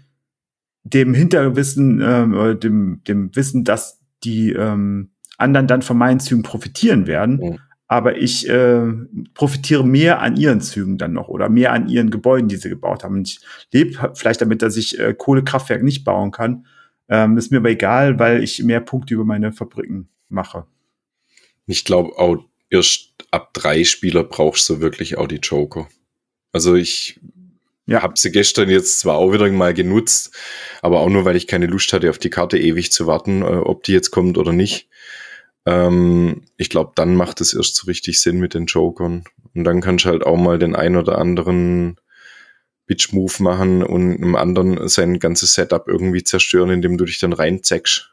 dem Hinterwissen, äh, dem, dem Wissen, dass die ähm, anderen dann von meinen Zügen profitieren werden. Mhm. Aber ich äh, profitiere mehr an ihren Zügen dann noch oder mehr an ihren Gebäuden, die sie gebaut haben. Und ich lebe vielleicht damit, dass ich äh, Kohlekraftwerk nicht bauen kann. Ähm, ist mir aber egal, weil ich mehr Punkte über meine Fabriken mache. Ich glaube, auch erst ab drei Spieler brauchst du wirklich auch die Joker. Also ich ja. Habe sie gestern jetzt zwar auch wieder mal genutzt, aber auch nur, weil ich keine Lust hatte, auf die Karte ewig zu warten, äh, ob die jetzt kommt oder nicht. Ähm, ich glaube, dann macht es erst so richtig Sinn mit den Jokern. Und dann kannst du halt auch mal den ein oder anderen Bitch-Move machen und einem anderen sein ganzes Setup irgendwie zerstören, indem du dich dann reinzeckst.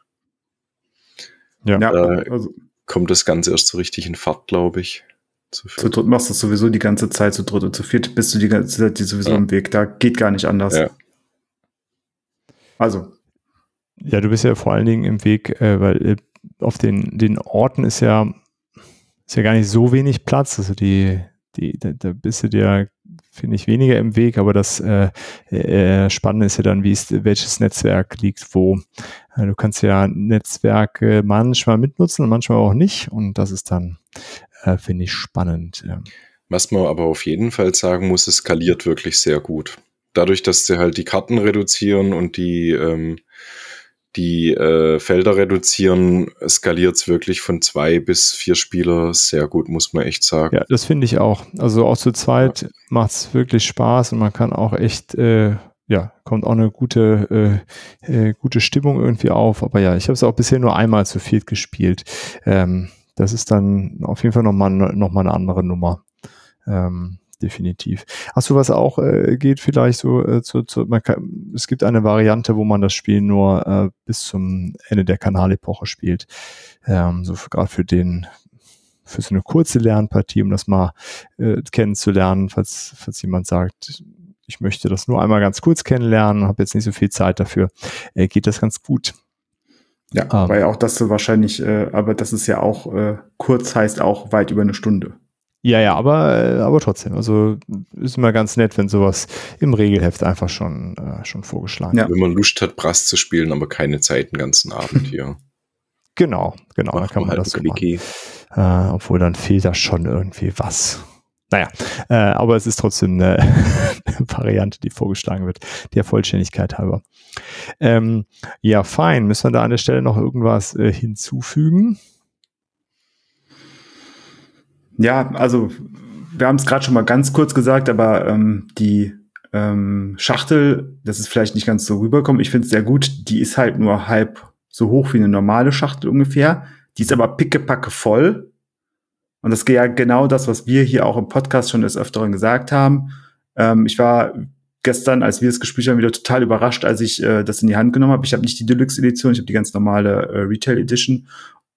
Ja, Ja, Äh, also Kommt das Ganze erst so richtig in Fahrt, glaube ich. Zu zu dritt machst du es sowieso die ganze Zeit, zu dritt und zu viert bist du die ganze Zeit sowieso Ja. im Weg. Da geht gar nicht anders. Ja. Also, Ja, du bist ja vor allen Dingen im Weg, äh, weil äh, auf den, den Orten ist ja, ist ja gar nicht so wenig Platz. Also die, die, da, da bist du dir, finde ich, weniger im Weg, aber das äh, äh, Spannende ist ja dann, wie ist, welches Netzwerk liegt wo. Äh, du kannst ja Netzwerke manchmal mitnutzen und manchmal auch nicht. Und das ist dann, äh, finde ich, spannend. Ja. Was man aber auf jeden Fall sagen muss, es skaliert wirklich sehr gut. Dadurch, dass sie halt die Karten reduzieren und die, ähm, die äh, Felder reduzieren, skaliert es wirklich von zwei bis vier Spieler sehr gut, muss man echt sagen. Ja, das finde ich auch. Also auch zu zweit macht es wirklich Spaß und man kann auch echt, äh, ja, kommt auch eine gute, äh, äh, gute Stimmung irgendwie auf. Aber ja, ich habe es auch bisher nur einmal zu viert gespielt. Ähm, das ist dann auf jeden Fall nochmal noch mal eine andere Nummer. Ähm, definitiv. Du was auch äh, geht vielleicht so äh, zu, zu man kann, es gibt eine Variante, wo man das Spiel nur äh, bis zum Ende der Kanalepoche spielt. Ähm, so gerade für den für so eine kurze Lernpartie, um das mal äh, kennenzulernen, falls, falls jemand sagt, ich möchte das nur einmal ganz kurz kennenlernen, habe jetzt nicht so viel Zeit dafür, äh, geht das ganz gut. Ja, Ah. weil auch das so wahrscheinlich, äh, aber das ist ja auch, äh, kurz heißt auch weit über eine Stunde. Ja, ja, aber, äh, aber trotzdem, also ist immer ganz nett, wenn sowas im Regelheft einfach schon, äh, schon vorgeschlagen Ja. wird. Wenn man Lust hat, Brass zu spielen, aber keine Zeit den ganzen Abend hier. Genau, genau, da Macht kann man halt das so machen. Äh, obwohl dann fehlt da schon irgendwie was. Naja, äh, aber es ist trotzdem eine, Variante, die vorgeschlagen wird, der Vollständigkeit halber. Ähm, ja, fein. Müssen wir da an der Stelle noch irgendwas äh, hinzufügen? Ja, also wir haben es gerade schon mal ganz kurz gesagt, aber ähm, die ähm, Schachtel, das ist vielleicht nicht ganz so rüberkommen. Ich finde es sehr gut. Die ist halt nur halb so hoch wie eine normale Schachtel ungefähr. Die ist aber pickepacke voll. Und das ist ja genau das, was wir hier auch im Podcast schon des Öfteren gesagt haben. Ähm, ich war gestern, als wir es gespielt haben, wieder total überrascht, als ich äh, das in die Hand genommen habe. Ich habe nicht die Deluxe-Edition, ich habe die ganz normale äh, Retail-Edition.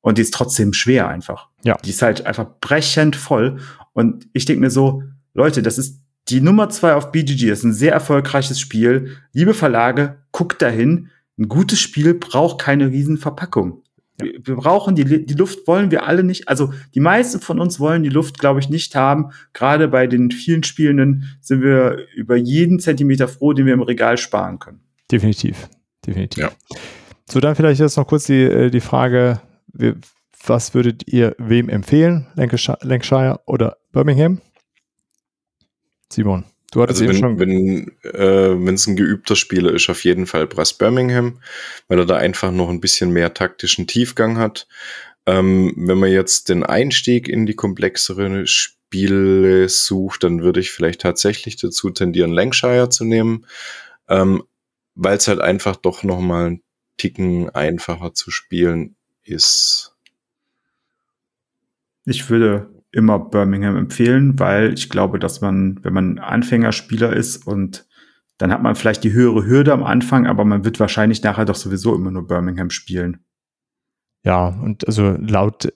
Und die ist trotzdem schwer einfach. Ja. Die ist halt einfach brechend voll. Und ich denke mir so, Leute, das ist die Nummer zwei auf BGG. Das ist ein sehr erfolgreiches Spiel. Liebe Verlage, guckt dahin. Ein gutes Spiel braucht keine riesen Verpackung. Wir, wir brauchen die, die Luft wollen wir alle nicht. Also die meisten von uns wollen die Luft, glaube ich, nicht haben. Gerade bei den vielen Spielenden sind wir über jeden Zentimeter froh, den wir im Regal sparen können. Definitiv. Definitiv. Ja. So, dann vielleicht jetzt noch kurz die, äh, die Frage, was würdet ihr wem empfehlen? Lancashire, Lancashire oder Birmingham? Simon, du hattest Also eben wenn schon. wenn äh, es ein geübter Spieler ist, auf jeden Fall Brass Birmingham, weil er da einfach noch ein bisschen mehr taktischen Tiefgang hat. Ähm, wenn man jetzt den Einstieg in die komplexeren Spiele sucht, dann würde ich vielleicht tatsächlich dazu tendieren, Lancashire zu nehmen, ähm, weil es halt einfach doch noch mal einen Ticken einfacher zu spielen ist. Ich würde immer Birmingham empfehlen, weil ich glaube, dass man, wenn man Anfängerspieler ist und dann hat man vielleicht die höhere Hürde am Anfang, aber man wird wahrscheinlich nachher doch sowieso immer nur Birmingham spielen. Ja, und also laut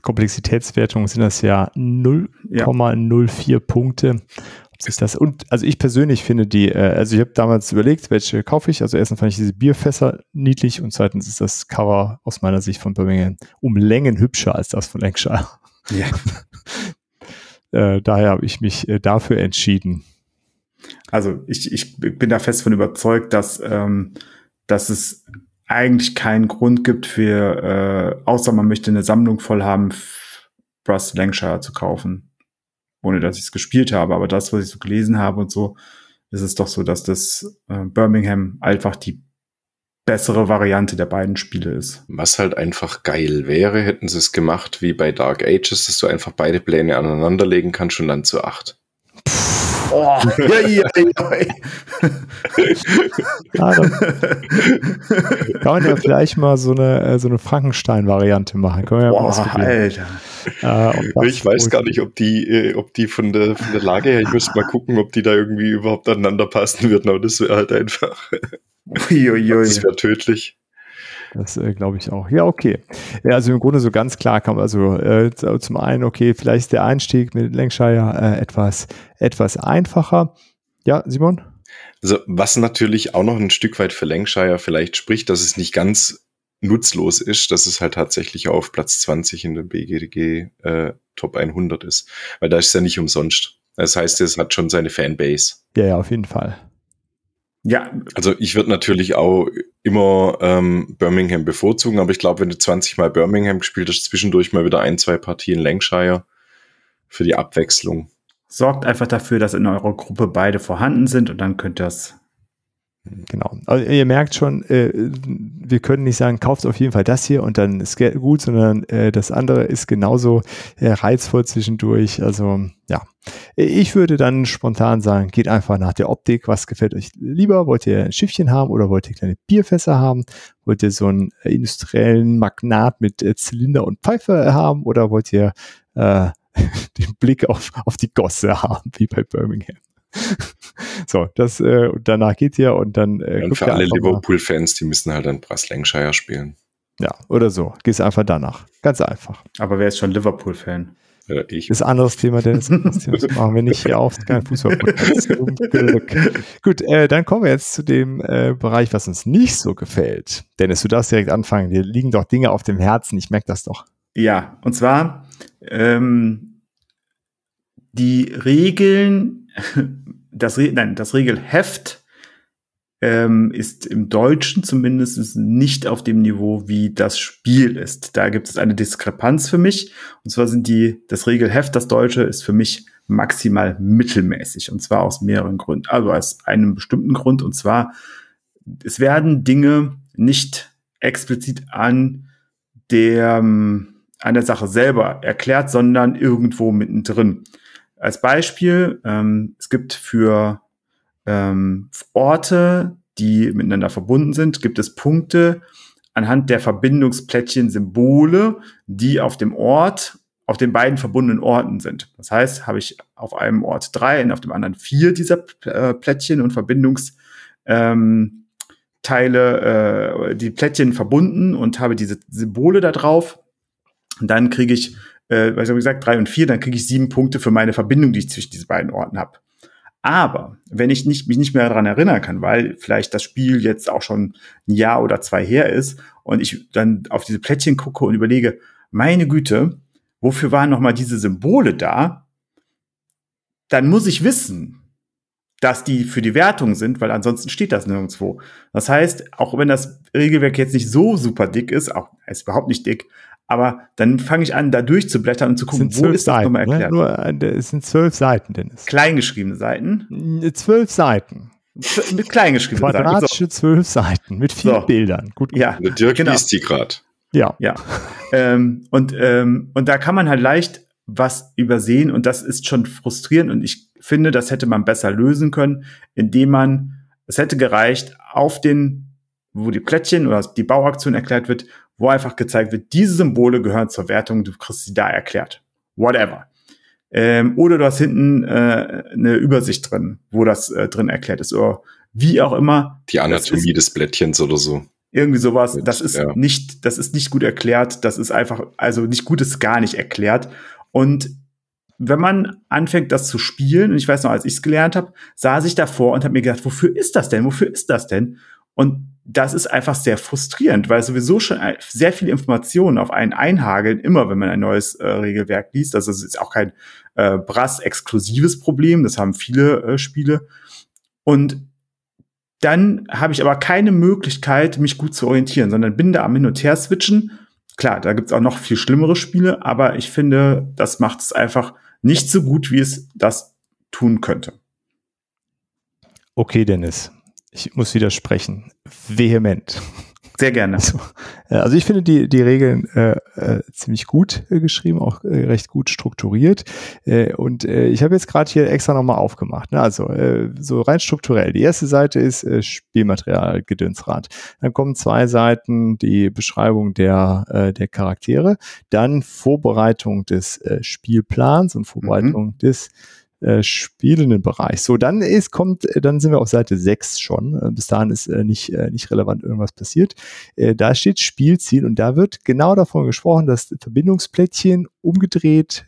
Komplexitätswertung sind das ja 0,04 Punkte. Ob sich das, und also ich persönlich finde die, äh, also ich habe damals überlegt, welche kaufe ich. Also erstens fand ich diese Bierfässer niedlich und zweitens ist das Cover aus meiner Sicht von Birmingham um Längen hübscher als das von Lancashire. Ja. Äh, daher habe ich mich äh, dafür entschieden. Also ich, ich bin da fest von überzeugt, dass, ähm, dass es eigentlich keinen Grund gibt für, äh, außer man möchte eine Sammlung voll haben, Brass Lancashire zu kaufen. Ohne dass ich es gespielt habe. Aber das, was ich so gelesen habe und so, ist es doch so, dass das äh, Birmingham einfach die bessere Variante der beiden Spiele ist. Was halt einfach geil wäre, hätten sie es gemacht wie bei Dark Ages, dass du einfach beide Pläne aneinanderlegen kannst und dann zu acht. Oh, ja, ja, ja. Ja, kann man ja vielleicht mal so eine, äh, so eine Frankenstein-Variante machen. Können wir ja mal Boah, ausprobieren. Alter. Äh, Ich weiß gar nicht, ob die, äh, ob die von der, von der Lage her, ich müsste mal gucken, ob die da irgendwie überhaupt aneinander passen würden, aber das wäre halt einfach, Uiuiui. das wäre tödlich. Das äh, glaube ich auch. Ja, okay. Ja, also im Grunde so ganz klar kann man also äh, zum einen, okay, vielleicht ist der Einstieg mit Lancashire äh, etwas, etwas einfacher. Ja, Simon? Also, was natürlich auch noch ein Stück weit für Lancashire vielleicht spricht, dass es nicht ganz nutzlos ist, dass es halt tatsächlich auf Platz 20 in der BGG äh, Top 100 ist. Weil da ist es ja nicht umsonst. Das heißt, es hat schon seine Fanbase. Ja, ja, auf jeden Fall. Ja, Also ich würde natürlich auch immer ähm, Birmingham bevorzugen, aber ich glaube, wenn du 20 Mal Birmingham gespielt hast, zwischendurch mal wieder ein, zwei Partien Lancashire für die Abwechslung. sorgt einfach dafür, dass in eurer Gruppe beide vorhanden sind und dann könnt ihr das. Genau. Also ihr merkt schon, äh, wir können nicht sagen, kauft auf jeden Fall das hier und dann ist gut, sondern äh, das andere ist genauso äh, reizvoll zwischendurch. Also ja, ich würde dann spontan sagen, geht einfach nach der Optik. Was gefällt euch lieber? Wollt ihr ein Schiffchen haben oder wollt ihr kleine Bierfässer haben? Wollt ihr so einen industriellen Magnat mit äh, Zylinder und Pfeife haben oder wollt ihr äh, den Blick auf, auf die Gosse haben, wie bei Birmingham? so, das äh, und danach geht ihr und dann äh, Und für alle. Liverpool-Fans, die müssen halt dann Brass Lancashire spielen. Ja, oder so. Gehst einfach danach. Ganz einfach. Aber wer ist schon Liverpool-Fan? Äh, ich. Das ist ein anderes Thema, Dennis. Das machen wir nicht hier auf. Kein fußball Gut, äh, dann kommen wir jetzt zu dem äh, Bereich, was uns nicht so gefällt. Dennis, du darfst direkt anfangen. Dir liegen doch Dinge auf dem Herzen. Ich merke das doch. Ja, und zwar ähm, die Regeln, das, Re nein, das Regelheft ähm, ist im Deutschen zumindest nicht auf dem Niveau, wie das Spiel ist. Da gibt es eine Diskrepanz für mich. Und zwar sind die, das Regelheft, das Deutsche, ist für mich maximal mittelmäßig. Und zwar aus mehreren Gründen. Also aus einem bestimmten Grund. Und zwar, es werden Dinge nicht explizit an der, ähm, an der Sache selber erklärt, sondern irgendwo mittendrin. Als Beispiel, ähm, es gibt für ähm, Orte, die miteinander verbunden sind, gibt es Punkte anhand der Verbindungsplättchen, Symbole, die auf dem Ort, auf den beiden verbundenen Orten sind. Das heißt, habe ich auf einem Ort drei und auf dem anderen vier dieser äh, Plättchen und Verbindungs ähm, äh, die Plättchen verbunden und habe diese Symbole da drauf. Dann kriege ich, äh, was habe ich gesagt, drei und vier, dann kriege ich sieben Punkte für meine Verbindung, die ich zwischen diesen beiden Orten habe. Aber wenn ich nicht, mich nicht mehr daran erinnern kann, weil vielleicht das Spiel jetzt auch schon ein Jahr oder zwei her ist und ich dann auf diese Plättchen gucke und überlege, meine Güte, wofür waren nochmal diese Symbole da? Dann muss ich wissen, dass die für die Wertung sind, weil ansonsten steht das nirgendwo. Das heißt, auch wenn das Regelwerk jetzt nicht so super dick ist, auch ist überhaupt nicht dick, aber dann fange ich an, da durchzublättern und zu Es gucken, sind wo ist das Seiten. nochmal Ne? erklärt. Nur, äh, es sind zwölf Seiten, Dennis. Kleingeschriebene Seiten. Zwölf Seiten. Z- Mit kleingeschriebenen Seiten. So. Quadratische zwölf Seiten mit vier So. Bildern. Gut. Ja, Der Dirk genau. liest die gerade. Ja. Ja. ähm, und, ähm, und da kann man halt leicht was übersehen und das ist schon frustrierend und ich finde, das hätte man besser lösen können, indem man, es hätte gereicht, auf den, wo die Plättchen oder die Bauaktion erklärt wird, wo einfach gezeigt wird, diese Symbole gehören zur Wertung, du kriegst sie da erklärt. Whatever. Ähm, oder du hast hinten äh, eine Übersicht drin, wo das äh, drin erklärt ist. Oder wie auch immer. Die Anatomie des Blättchens oder so. Irgendwie sowas. Das ist ja. nicht, das ist nicht gut erklärt. Das ist einfach, also nicht gut ist gar nicht erklärt. Und wenn man anfängt, das zu spielen, und ich weiß noch, als ich es gelernt habe, saß ich davor und habe mir gedacht, wofür ist das denn? Wofür ist das denn? Und das ist einfach sehr frustrierend, weil sowieso schon sehr viele Informationen auf einen einhageln, immer wenn man ein neues äh, Regelwerk liest. Also es ist auch kein äh, Brass-exklusives Problem, das haben viele äh, Spiele. Und dann habe ich aber keine Möglichkeit, mich gut zu orientieren, sondern bin da am Hin und Her switchen. Klar, da gibt's auch noch viel schlimmere Spiele, aber ich finde, das macht es einfach nicht so gut, wie es das tun könnte. Okay, Dennis. Ich muss widersprechen. Vehement. Sehr gerne. Also, äh, also ich finde die, die Regeln äh, äh, ziemlich gut äh, geschrieben, auch äh, recht gut strukturiert. Äh, und äh, ich habe jetzt gerade hier extra nochmal aufgemacht. Ne? Also äh, so rein strukturell. Die erste Seite ist äh, Spielmaterial Gedönsrad. Dann kommen zwei Seiten, die Beschreibung der, äh, der Charaktere, dann Vorbereitung des äh, Spielplans und Vorbereitung mhm. des äh, spielenden Bereich. So, dann ist, kommt, äh, dann sind wir auf Seite 6 schon. Äh, bis dahin ist äh, nicht, äh, nicht relevant irgendwas passiert. Äh, da steht Spielziel und da wird genau davon gesprochen, dass Verbindungsplättchen umgedreht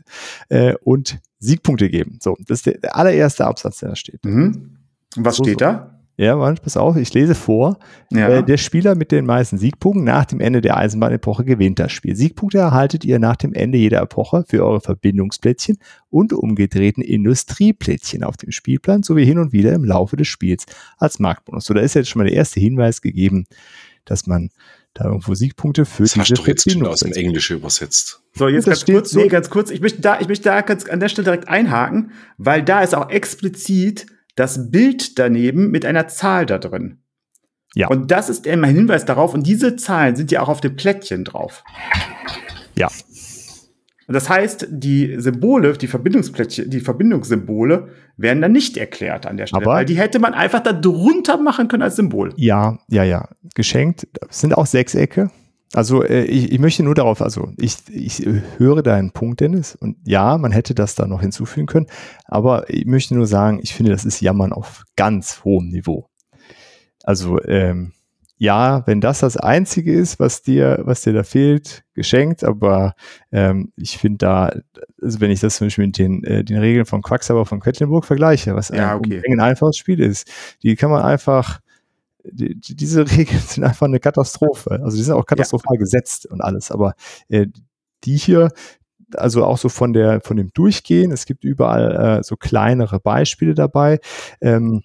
äh, und Siegpunkte geben. So, das ist der, der allererste Absatz, der da steht. Mhm. Was so, steht so. da? Ja, warte, pass auf, ich lese vor. Ja. Äh, der Spieler mit den meisten Siegpunkten nach dem Ende der Eisenbahnepoche gewinnt das Spiel. Siegpunkte erhaltet ihr nach dem Ende jeder Epoche für eure Verbindungsplättchen und umgedrehten Industrieplättchen auf dem Spielplan sowie hin und wieder im Laufe des Spiels als Marktbonus. So, da ist jetzt schon mal der erste Hinweis gegeben, dass man da irgendwo Siegpunkte für das hast du jetzt schon aus dem Englischen übersetzt. So, jetzt ganz kurz, so nee, ganz kurz. Ich möchte da, ich möchte da ganz an der Stelle direkt einhaken, weil da ist auch explizit das Bild daneben mit einer Zahl da drin. Ja. Und das ist immer ein Hinweis darauf. Und diese Zahlen sind ja auch auf dem Plättchen drauf. Ja. Und das heißt, die Symbole, die Verbindungsplättchen, die Verbindungssymbole werden dann nicht erklärt an der Stelle, Aber weil die hätte man einfach da drunter machen können als Symbol. Ja, ja, ja. Geschenkt. Das sind auch Sechsecke. Also äh, ich, ich möchte nur darauf, also ich, ich höre deinen Punkt, Dennis, und ja, man hätte das da noch hinzufügen können, aber ich möchte nur sagen, ich finde, das ist Jammern auf ganz hohem Niveau. Also ähm, ja, wenn das das Einzige ist, was dir, was dir da fehlt, geschenkt, aber ähm, ich finde da, also wenn ich das zum Beispiel mit den, äh, den Regeln von Quacksalber von Quedlinburg vergleiche, was ja, okay. ein, ein einfaches Spiel ist, die kann man einfach die, diese Regeln sind einfach eine Katastrophe. Also die sind auch katastrophal ja. gesetzt und alles. Aber äh, die hier, also auch so von der von dem Durchgehen, es gibt überall äh, so kleinere Beispiele dabei. Ähm,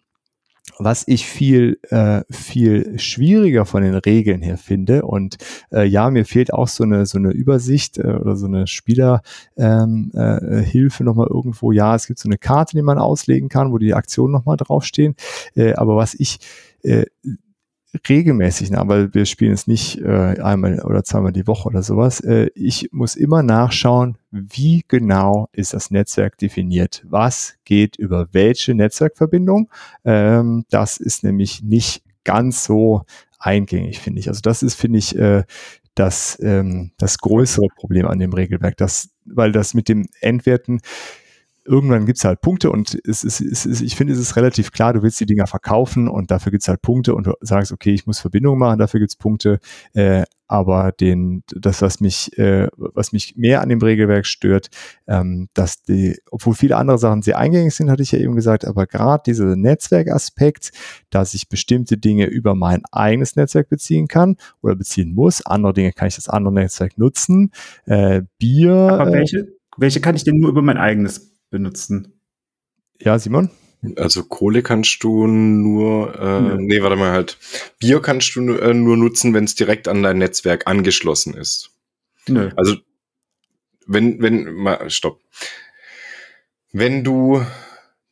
was ich viel, äh, viel schwieriger von den Regeln her finde. Und äh, ja, mir fehlt auch so eine, so eine Übersicht äh, oder so eine Spielerhilfe ähm, äh, Hilfe nochmal irgendwo. Ja, es gibt so eine Karte, die man auslegen kann, wo die Aktionen nochmal draufstehen. Äh, aber was ich äh, regelmäßig nach, weil wir spielen es nicht äh, einmal oder zweimal die Woche oder sowas. Äh, ich muss immer nachschauen, wie genau ist das Netzwerk definiert. Was geht über welche Netzwerkverbindung? Ähm, das ist nämlich nicht ganz so eingängig, finde ich. Also das ist, finde ich, äh, das, ähm, das größere Problem an dem Regelwerk, das, weil das mit dem Endwerten irgendwann gibt's halt Punkte und es ist, es ist, ich finde, es ist relativ klar, du willst die Dinger verkaufen und dafür gibt's halt Punkte und du sagst, okay, ich muss Verbindungen machen, dafür gibt's Punkte. Äh, aber den, das, was mich, äh, was mich mehr an dem Regelwerk stört, ähm, dass die, obwohl viele andere Sachen sehr eingängig sind, hatte ich ja eben gesagt, aber gerade dieser Netzwerkaspekt, dass ich bestimmte Dinge über mein eigenes Netzwerk beziehen kann oder beziehen muss, andere Dinge kann ich das andere Netzwerk nutzen, äh, Bier. Aber welche, welche kann ich denn nur über mein eigenes benutzen. Ja, Simon? Also Kohle kannst du nur, äh, ja. nee, warte mal halt. Bier kannst du äh, nur nutzen, wenn es direkt an dein Netzwerk angeschlossen ist. Nö. Also wenn, wenn, mal, stopp. Wenn du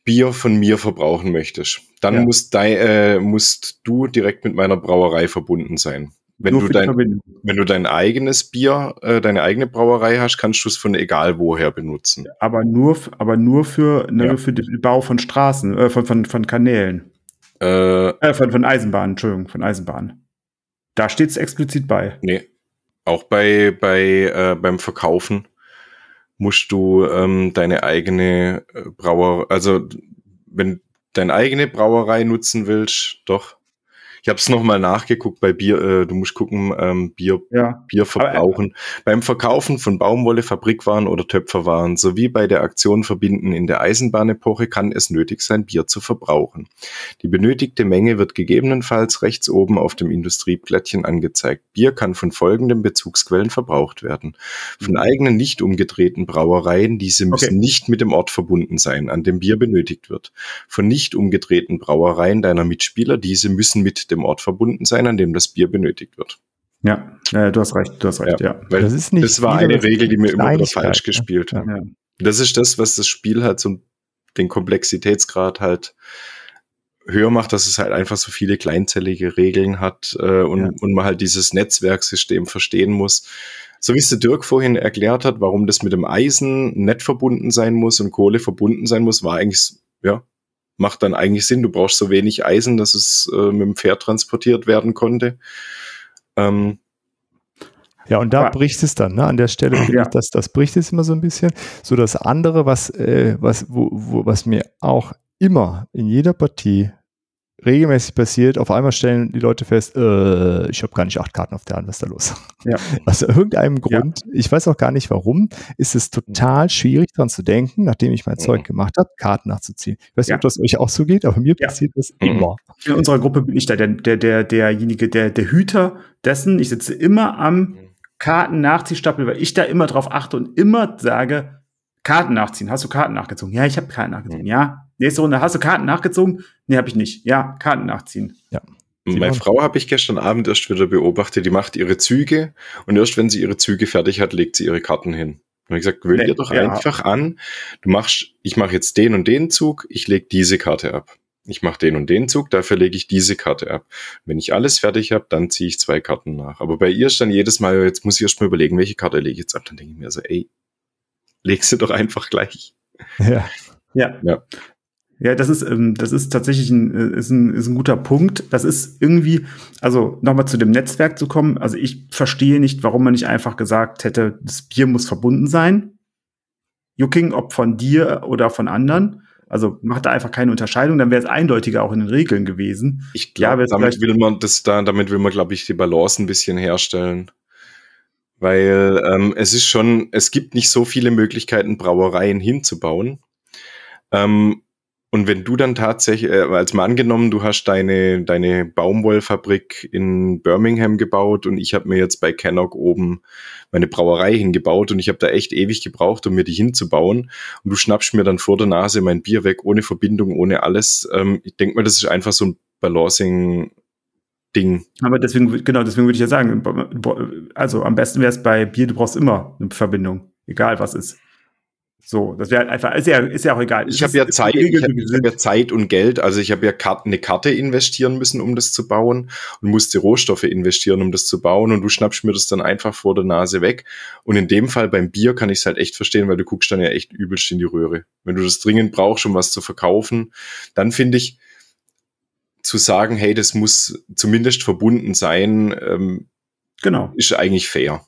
Bier von mir verbrauchen möchtest, dann ja. musst, dein, äh, musst du direkt mit meiner Brauerei verbunden sein. Wenn du, dein, wenn du dein eigenes Bier, äh, deine eigene Brauerei hast, kannst du es von egal woher benutzen. Aber nur, aber nur für, ne, ja. für den Bau von Straßen, äh, von, von, von Kanälen. Äh, äh, von, von Eisenbahnen, Entschuldigung, von Eisenbahnen. Da steht es explizit bei. Nee. Auch bei, bei, äh, beim Verkaufen musst du ähm, deine eigene äh, Brauerei, also wenn deine eigene Brauerei nutzen willst, doch, ich habe es nochmal nachgeguckt bei Bier. Äh, du musst gucken, ähm, Bier, ja. Bier verbrauchen. Aber, äh, Beim Verkaufen von Baumwolle, Fabrikwaren oder Töpferwaren sowie bei der Aktion Verbinden in der Eisenbahnepoche kann es nötig sein, Bier zu verbrauchen. Die benötigte Menge wird gegebenenfalls rechts oben auf dem Industrieplättchen angezeigt. Bier kann von folgenden Bezugsquellen verbraucht werden. Von mhm. eigenen nicht umgedrehten Brauereien, diese müssen okay. nicht mit dem Ort verbunden sein, an dem Bier benötigt wird. Von nicht umgedrehten Brauereien deiner Mitspieler, diese müssen mit dem Ort verbunden sein, an dem das Bier benötigt wird. Ja, äh, du hast recht, du hast recht, ja. ja. Weil das, ist nicht das war eine Regel, die mir immer wieder falsch gespielt hat. Ja. Das ist das, was das Spiel halt so den Komplexitätsgrad halt höher macht, dass es halt einfach so viele kleinzellige Regeln hat äh, und, ja. und man halt dieses Netzwerksystem verstehen muss. So wie es der Dirk vorhin erklärt hat, warum das mit dem Eisen nett verbunden sein muss und Kohle verbunden sein muss, war eigentlich, ja, macht dann eigentlich Sinn. Du brauchst so wenig Eisen, dass es äh, mit dem Pferd transportiert werden konnte. Ähm, ja, und da ja. bricht es dann, ne? An der Stelle finde ja. ich, dass das bricht es immer so ein bisschen. So das andere, was, äh, was, wo, wo, was mir auch immer in jeder Partie regelmäßig passiert, auf einmal stellen die Leute fest, äh, ich habe gar nicht acht Karten auf der Hand, was ist da los? Ja. Aus irgendeinem Grund, ja. ich weiß auch gar nicht warum, ist es total schwierig dran zu denken, nachdem ich mein mhm. Zeug gemacht habe, Karten nachzuziehen. Ich weiß nicht, ja. ob das euch auch so geht, aber mir passiert das mhm. immer. In unserer Gruppe bin ich da der, der, der, derjenige, der, der Hüter dessen. Ich sitze immer am mhm. Karten-Nachziehstapel, weil ich da immer drauf achte und immer sage, Karten nachziehen. Hast du Karten nachgezogen? Ja, ich habe Karten nachgezogen. Ja, Nächste Runde, hast du Karten nachgezogen? Nee, habe ich nicht. Ja, Karten nachziehen. Ja. Meine Frau habe ich gestern Abend erst wieder beobachtet, die macht ihre Züge und erst wenn sie ihre Züge fertig hat, legt sie ihre Karten hin. Und ich gesagt, gewöhn dir doch ja. einfach an, du machst, ich mache jetzt den und den Zug, ich lege diese Karte ab. Ich mache den und den Zug, dafür lege ich diese Karte ab. Wenn ich alles fertig habe, dann ziehe ich zwei Karten nach. Aber bei ihr ist dann jedes Mal, jetzt muss ich erst mal überlegen, welche Karte lege ich jetzt ab. Dann denke ich mir so, ey, leg sie doch einfach gleich. Ja. Ja. ja. Ja, das ist, ähm, das ist tatsächlich ein, äh, ist ein, ist ein guter Punkt. Das ist irgendwie, also nochmal zu dem Netzwerk zu kommen. Also ich verstehe nicht, warum man nicht einfach gesagt hätte, das Bier muss verbunden sein. Jucking, ob von dir oder von anderen. Also macht da einfach keine Unterscheidung, dann wäre es eindeutiger auch in den Regeln gewesen. Ich glaube, ja, damit will man das da, damit will man, glaube ich, die Balance ein bisschen herstellen. Weil ähm, es ist schon, es gibt nicht so viele Möglichkeiten, Brauereien hinzubauen. Ähm, und wenn du dann tatsächlich, äh, als mal angenommen, du hast deine, deine Baumwollfabrik in Birmingham gebaut und ich habe mir jetzt bei Cannock oben meine Brauerei hingebaut und ich habe da echt ewig gebraucht, um mir die hinzubauen. Und du schnappst mir dann vor der Nase mein Bier weg, ohne Verbindung, ohne alles. Ähm, ich denke mal, das ist einfach so ein Balancing. Ding. Aber deswegen, genau, deswegen würde ich ja sagen, also am besten wäre es bei Bier, du brauchst immer eine Verbindung, egal was ist. So, das wäre halt einfach, ist ja, ist ja auch egal. Ich habe ja Zeit, ich hab ja Zeit und Geld, also ich habe ja Karten, eine Karte investieren müssen, um das zu bauen und musste Rohstoffe investieren, um das zu bauen und du schnappst mir das dann einfach vor der Nase weg. Und in dem Fall beim Bier kann ich es halt echt verstehen, weil du guckst dann ja echt übelst in die Röhre. Wenn du das dringend brauchst, um was zu verkaufen, dann finde ich, zu sagen, hey, das muss zumindest verbunden sein, ähm, genau. ist eigentlich fair.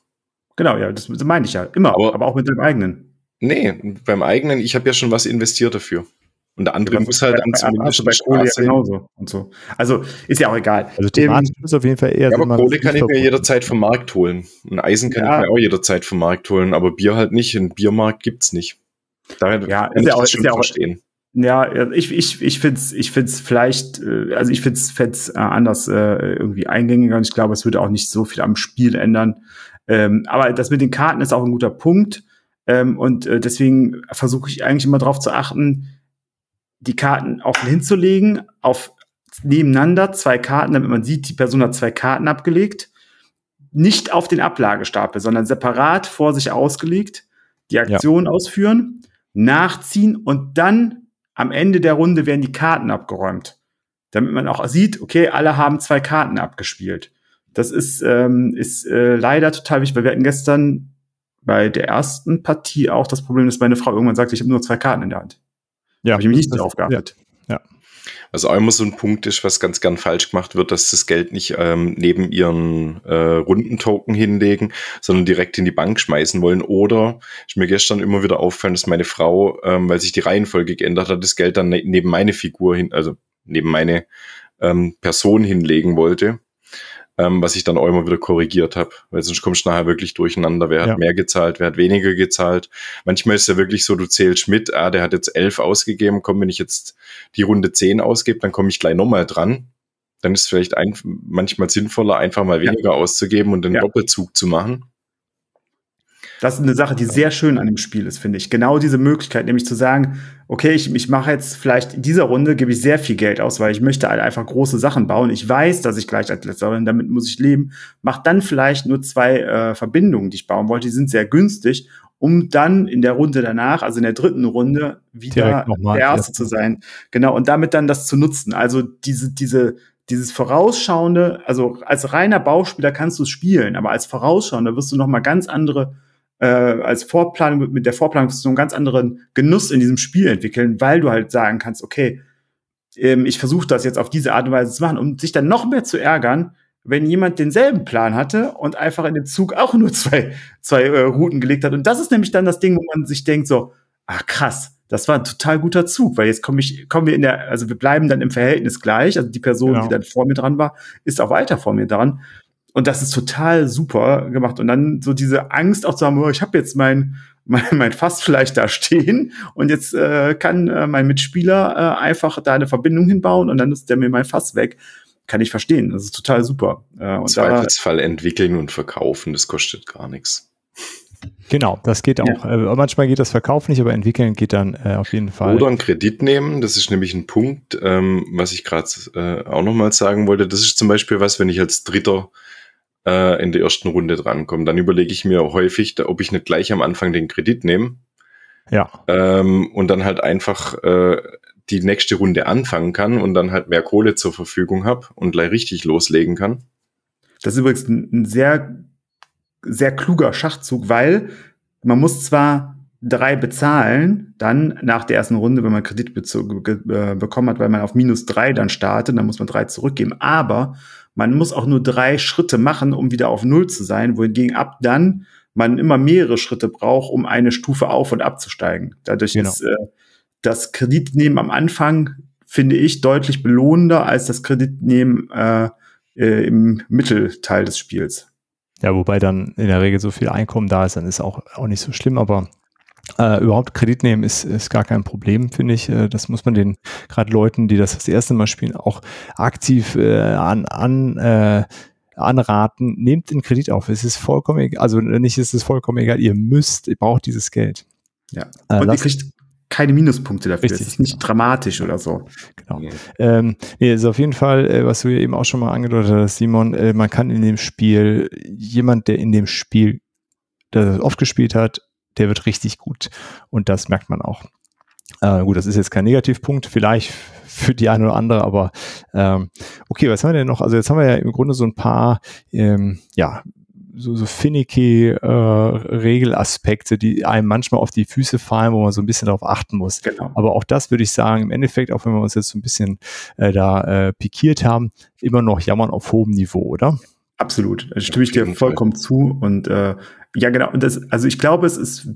Genau, ja, das meine ich ja. Immer, aber, aber auch mit dem eigenen. Nee, beim eigenen, ich habe ja schon was investiert dafür. Und der andere muss halt dann zumindest bei Kohle ja genauso und so. Also ist ja auch egal. Also thematisch ist auf jeden Fall eher. Ja, aber Kohle kann ich mir jederzeit vom Markt holen. Und Eisen kann ja. ich mir auch jederzeit vom Markt holen, aber Bier halt nicht. Ein Biermarkt gibt's nicht. Daher ja, ist ja auch, ist ja auch, verstehen. Ja, ich, ich, ich finde es ich find's vielleicht, äh, also ich finde es äh, anders äh, irgendwie eingängiger und ich glaube, es würde auch nicht so viel am Spiel ändern. Ähm, aber das mit den Karten ist auch ein guter Punkt. Ähm, und äh, deswegen versuche ich eigentlich immer darauf zu achten, die Karten offen hinzulegen, auf nebeneinander zwei Karten, damit man sieht, die Person hat zwei Karten abgelegt. Nicht auf den Ablagestapel, sondern separat vor sich ausgelegt, die Aktion ja. ausführen, nachziehen und dann am Ende der Runde werden die Karten abgeräumt. Damit man auch sieht, okay, alle haben zwei Karten abgespielt. Das ist, ähm, ist äh, leider total wichtig, weil wir hatten gestern bei der ersten Partie auch das Problem, dass meine Frau irgendwann sagte, ich habe nur zwei Karten in der Hand. Ja. Habe ich mich nicht darauf geachtet. Ja. ja. Also auch immer so ein Punkt ist, was ganz gern falsch gemacht wird, dass das Geld nicht ähm, neben ihren äh, Rundentoken hinlegen, sondern direkt in die Bank schmeißen wollen. Oder ist mir gestern immer wieder auffallen, dass meine Frau, ähm, weil sich die Reihenfolge geändert hat, das Geld dann ne neben meine Figur hin, also neben meine ähm, Person hinlegen wollte ähm, was ich dann auch immer wieder korrigiert habe, weil sonst kommst du nachher wirklich durcheinander, wer ja. hat mehr gezahlt, wer hat weniger gezahlt. Manchmal ist es ja wirklich so, du zählst mit, ah, der hat jetzt elf ausgegeben, komm, wenn ich jetzt die Runde zehn ausgebe, dann komme ich gleich nochmal dran. Dann ist es vielleicht ein, manchmal sinnvoller, einfach mal weniger ja. auszugeben und den ja. Doppelzug zu machen. Das ist eine Sache, die sehr schön an dem Spiel ist, finde ich. Genau diese Möglichkeit, nämlich zu sagen, okay, ich, ich mache jetzt vielleicht in dieser Runde gebe ich sehr viel Geld aus, weil ich möchte halt einfach große Sachen bauen. Ich weiß, dass ich gleich als letzter bin, damit muss ich leben. Mach dann vielleicht nur zwei äh, Verbindungen, die ich bauen wollte, die sind sehr günstig um dann in der Runde danach, also in der dritten Runde, wieder der Erste zu sein. Genau, und damit dann das zu nutzen. Also diese, diese, dieses Vorausschauende, also als reiner Bauspieler kannst du es spielen, aber als Vorausschauender wirst du noch mal ganz andere äh, als Vorplanung mit der Vorplanung du einen ganz anderen Genuss in diesem Spiel entwickeln, weil du halt sagen kannst, okay, ähm, ich versuche das jetzt auf diese Art und Weise zu machen, um sich dann noch mehr zu ärgern, wenn jemand denselben Plan hatte und einfach in dem Zug auch nur zwei, zwei äh, Routen gelegt hat. Und das ist nämlich dann das Ding, wo man sich denkt so, ach krass, das war ein total guter Zug, weil jetzt komme ich, kommen wir in der, also wir bleiben dann im Verhältnis gleich. Also die Person, genau. die dann vor mir dran war, ist auch weiter vor mir dran. Und das ist total super gemacht. Und dann so diese Angst auch zu haben, oh, ich habe jetzt mein, mein, mein Fass vielleicht da stehen und jetzt äh, kann äh, mein Mitspieler äh, einfach da eine Verbindung hinbauen und dann ist der mir mein Fass weg kann ich verstehen. Das ist total super. Äh, Im Zweifelsfall da, entwickeln und verkaufen, das kostet gar nichts. Genau, das geht auch. Ja. Äh, manchmal geht das Verkauf nicht, aber entwickeln geht dann äh, auf jeden Fall. Oder einen Kredit nehmen, das ist nämlich ein Punkt, ähm, was ich gerade äh, auch nochmal sagen wollte. Das ist zum Beispiel was, wenn ich als Dritter äh, in der ersten Runde drankomme, dann überlege ich mir häufig, ob ich nicht gleich am Anfang den Kredit nehme. Ja. Ähm, und dann halt einfach äh, die nächste Runde anfangen kann und dann halt mehr Kohle zur Verfügung habe und gleich richtig loslegen kann. Das ist übrigens ein, sehr, sehr kluger Schachzug, weil man muss zwar drei bezahlen, dann nach der ersten Runde, wenn man Kredit äh, bekommen hat, weil man auf minus drei dann startet, dann muss man drei zurückgeben. Aber man muss auch nur drei Schritte machen, um wieder auf null zu sein, wohingegen ab dann man immer mehrere Schritte braucht, um eine Stufe auf und abzusteigen. Dadurch genau. ist äh, das Kreditnehmen am Anfang, finde ich, deutlich lohnender als das Kreditnehmen äh, äh, im Mittelteil des Spiels. Ja, wobei dann in der Regel so viel Einkommen da ist, dann ist auch, auch nicht so schlimm, aber äh, überhaupt Kredit nehmen ist, ist gar kein Problem, finde ich. Äh, das muss man den gerade Leuten, die das das erste Mal spielen, auch aktiv äh, an, an äh, anraten. Nehmt den Kredit auf. Es ist vollkommen egal, also nicht ist es vollkommen egal, ihr müsst, ihr braucht dieses Geld. Ja. Äh, Und ihr kriegt keine Minuspunkte dafür. Richtig, es ist nicht genau. dramatisch oder so. Genau. Ja. Ähm, nee, ist auf jeden Fall, äh, was du eben auch schon mal angedeutet hast, Simon, äh, man kann in dem Spiel, jemand, der in dem Spiel das oft gespielt hat, der wird richtig gut. Und das merkt man auch. Äh, gut, das ist jetzt kein Negativpunkt, vielleicht für die eine oder andere, aber ähm, okay, was haben wir denn noch? Also jetzt haben wir ja im Grunde so ein paar ähm, ja, so, so finicky äh, Regelaspekte, die einem manchmal auf die Füße fallen, wo man so ein bisschen darauf achten muss. Genau. Aber auch das würde ich sagen, im Endeffekt, auch wenn wir uns jetzt so ein bisschen äh, da äh, pikiert haben, immer noch jammern auf hohem Niveau, oder? Absolut. Da stimme ich dir vollkommen zu. Und äh, ja, genau. Und das, also ich glaube, es ist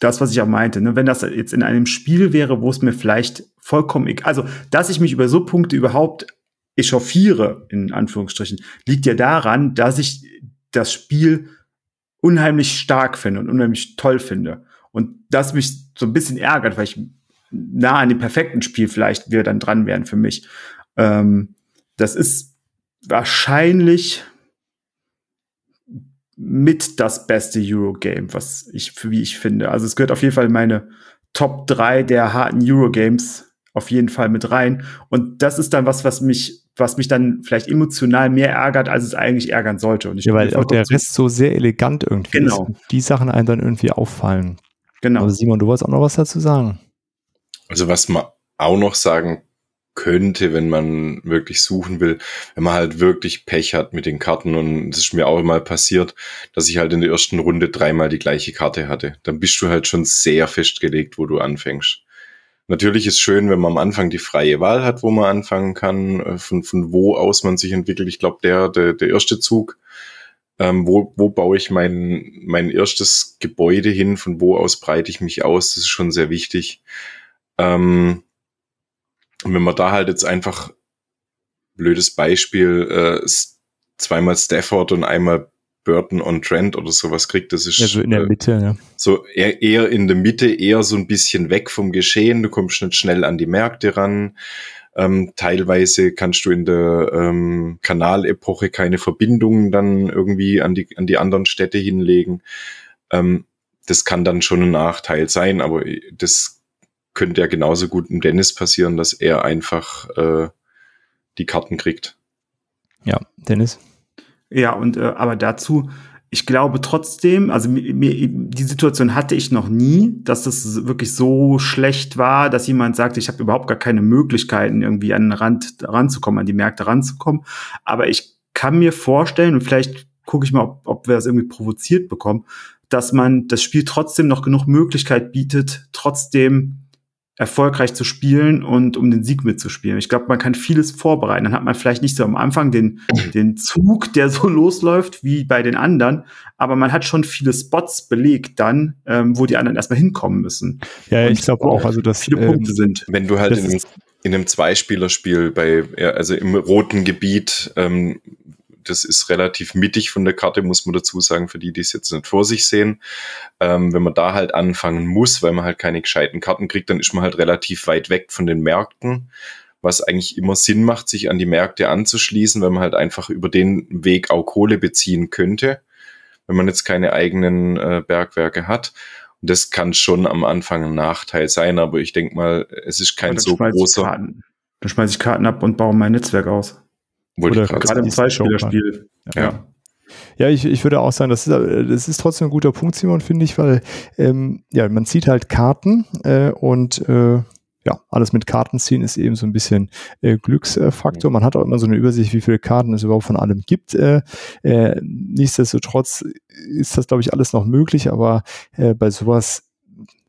das, was ich auch meinte. Ne? Wenn das jetzt in einem Spiel wäre, wo es mir vielleicht vollkommen egal, also dass ich mich über so Punkte überhaupt echauffiere, in Anführungsstrichen, liegt ja daran, dass ich das Spiel unheimlich stark finde und unheimlich toll finde. Und das mich so ein bisschen ärgert, weil ich nah an dem perfekten Spiel vielleicht wir dann dran wären für mich. Ähm, das ist wahrscheinlich mit das beste Eurogame, was ich, für wie ich finde. Also es gehört auf jeden Fall in meine Top 3 der harten Eurogames auf jeden Fall mit rein. Und das ist dann was, was mich was mich dann vielleicht emotional mehr ärgert, als es eigentlich ärgern sollte. Und ich ja, weil auch der Rest so sehr elegant irgendwie genau. ist. Die Sachen einem dann irgendwie auffallen. Genau. Aber Simon, du wolltest auch noch was dazu sagen. Also was man auch noch sagen könnte, wenn man wirklich suchen will, wenn man halt wirklich Pech hat mit den Karten und es ist mir auch mal passiert, dass ich halt in der ersten Runde dreimal die gleiche Karte hatte. Dann bist du halt schon sehr festgelegt, wo du anfängst. Natürlich ist schön, wenn man am Anfang die freie Wahl hat, wo man anfangen kann, äh, von, von wo aus man sich entwickelt. Ich glaube, der, der, der erste Zug, ähm, wo, wo baue ich mein, mein erstes Gebäude hin, von wo aus breite ich mich aus, das ist schon sehr wichtig. Ähm, und wenn man da halt jetzt einfach, blödes Beispiel, äh, zweimal Stafford und einmal Burton on Trent oder sowas kriegt. Das ist ja, so in der äh, Mitte, ja. So eher, eher in der Mitte, eher so ein bisschen weg vom Geschehen. Du kommst nicht schnell an die Märkte ran. Ähm, teilweise kannst du in der ähm, Kanalepoche keine Verbindungen dann irgendwie an die, an die anderen Städte hinlegen. Ähm, das kann dann schon ein Nachteil sein, aber das könnte ja genauso gut im Dennis passieren, dass er einfach äh, die Karten kriegt. Ja, Dennis. Ja, und äh, aber dazu, ich glaube trotzdem, also mir, die Situation hatte ich noch nie, dass das wirklich so schlecht war, dass jemand sagt, ich habe überhaupt gar keine Möglichkeiten, irgendwie an den Rand ranzukommen, an die Märkte ranzukommen. Aber ich kann mir vorstellen, und vielleicht gucke ich mal, ob, ob wir das irgendwie provoziert bekommen, dass man das Spiel trotzdem noch genug Möglichkeit bietet, trotzdem erfolgreich zu spielen und um den Sieg mitzuspielen. Ich glaube, man kann vieles vorbereiten. Dann hat man vielleicht nicht so am Anfang den, den Zug, der so losläuft wie bei den anderen, aber man hat schon viele Spots belegt dann, ähm, wo die anderen erstmal hinkommen müssen. Ja, und ich glaube auch, also dass viele ähm, Punkte sind. Wenn du halt in einem, in einem Zweispielerspiel bei, also im roten Gebiet ähm, das ist relativ mittig von der Karte, muss man dazu sagen, für die, die es jetzt nicht vor sich sehen. Ähm, wenn man da halt anfangen muss, weil man halt keine gescheiten Karten kriegt, dann ist man halt relativ weit weg von den Märkten, was eigentlich immer Sinn macht, sich an die Märkte anzuschließen, weil man halt einfach über den Weg auch Kohle beziehen könnte, wenn man jetzt keine eigenen äh, Bergwerke hat. Und das kann schon am Anfang ein Nachteil sein, aber ich denke mal, es ist kein so großer. Dann schmeiße ich Karten ab und baue mein Netzwerk aus. Oder gerade im Zweispielerspiel. Ja. ja. Ja, ich, ich würde auch sagen, das ist, das ist trotzdem ein guter Punkt, Simon, finde ich, weil ähm, ja, man zieht halt Karten äh, und äh, ja, alles mit Karten ziehen ist eben so ein bisschen äh, Glücksfaktor. Man hat auch immer so eine Übersicht, wie viele Karten es überhaupt von allem gibt. Äh, äh, nichtsdestotrotz ist das, glaube ich, alles noch möglich, aber äh, bei sowas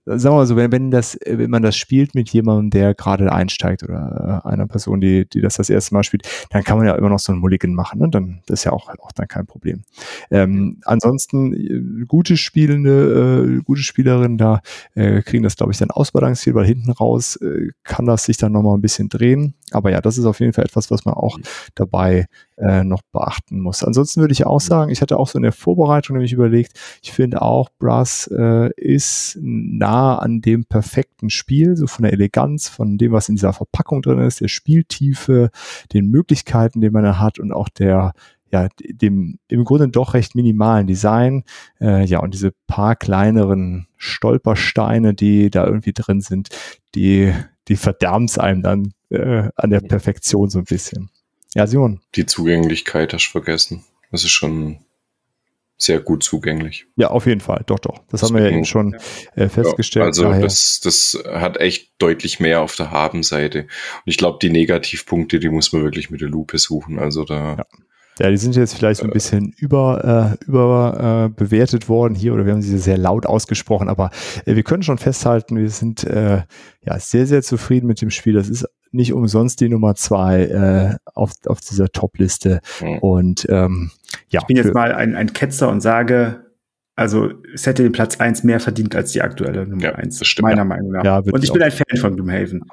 sagen wir mal so, wenn, wenn, das, wenn man das spielt mit jemandem, der gerade einsteigt oder äh, einer Person, die, die das das erste Mal spielt, dann kann man ja immer noch so einen Mulligan machen. Ne? Dann das ist ja auch, auch dann kein Problem. Ähm, ansonsten äh, gute spielende, äh, gute Spielerinnen da äh, kriegen das, glaube ich, dann ausbalanciert, weil hinten raus äh, kann das sich dann nochmal ein bisschen drehen. Aber ja, das ist auf jeden Fall etwas, was man auch dabei äh, noch beachten muss. Ansonsten würde ich auch sagen, ich hatte auch so in der Vorbereitung nämlich überlegt, ich finde auch, Brass äh, ist nah an dem perfekten Spiel, so von der Eleganz, von dem, was in dieser Verpackung drin ist, der Spieltiefe, den Möglichkeiten, die man da hat und auch der ja, dem im Grunde doch recht minimalen Design, äh, ja, und diese paar kleineren Stolpersteine, die da irgendwie drin sind, die, die verderben es einem dann äh, an der Perfektion so ein bisschen. Ja, Simon. Die Zugänglichkeit hast du vergessen. Das ist schon sehr gut zugänglich. Ja, auf jeden Fall. Doch, doch. Das Deswegen, haben wir ja eben schon äh, festgestellt. Ja, also das, das hat echt deutlich mehr auf der Habenseite. Und ich glaube, die Negativpunkte, die muss man wirklich mit der Lupe suchen. Also da. Ja. Ja, die sind jetzt vielleicht so ein bisschen über, äh, über äh, bewertet worden hier oder wir haben sie sehr laut ausgesprochen, aber äh, wir können schon festhalten, wir sind äh, ja sehr, sehr zufrieden mit dem Spiel. Das ist nicht umsonst die Nummer zwei äh, auf, auf dieser Top-Liste. Mhm. Und ähm, ja. Ich bin jetzt mal ein, ein Ketzer und sage, also es hätte den Platz eins mehr verdient als die aktuelle Nummer ja, eins. Stimmt, meiner ja. Meinung nach. Ja, und ich bin ein Fan von Gloomhaven.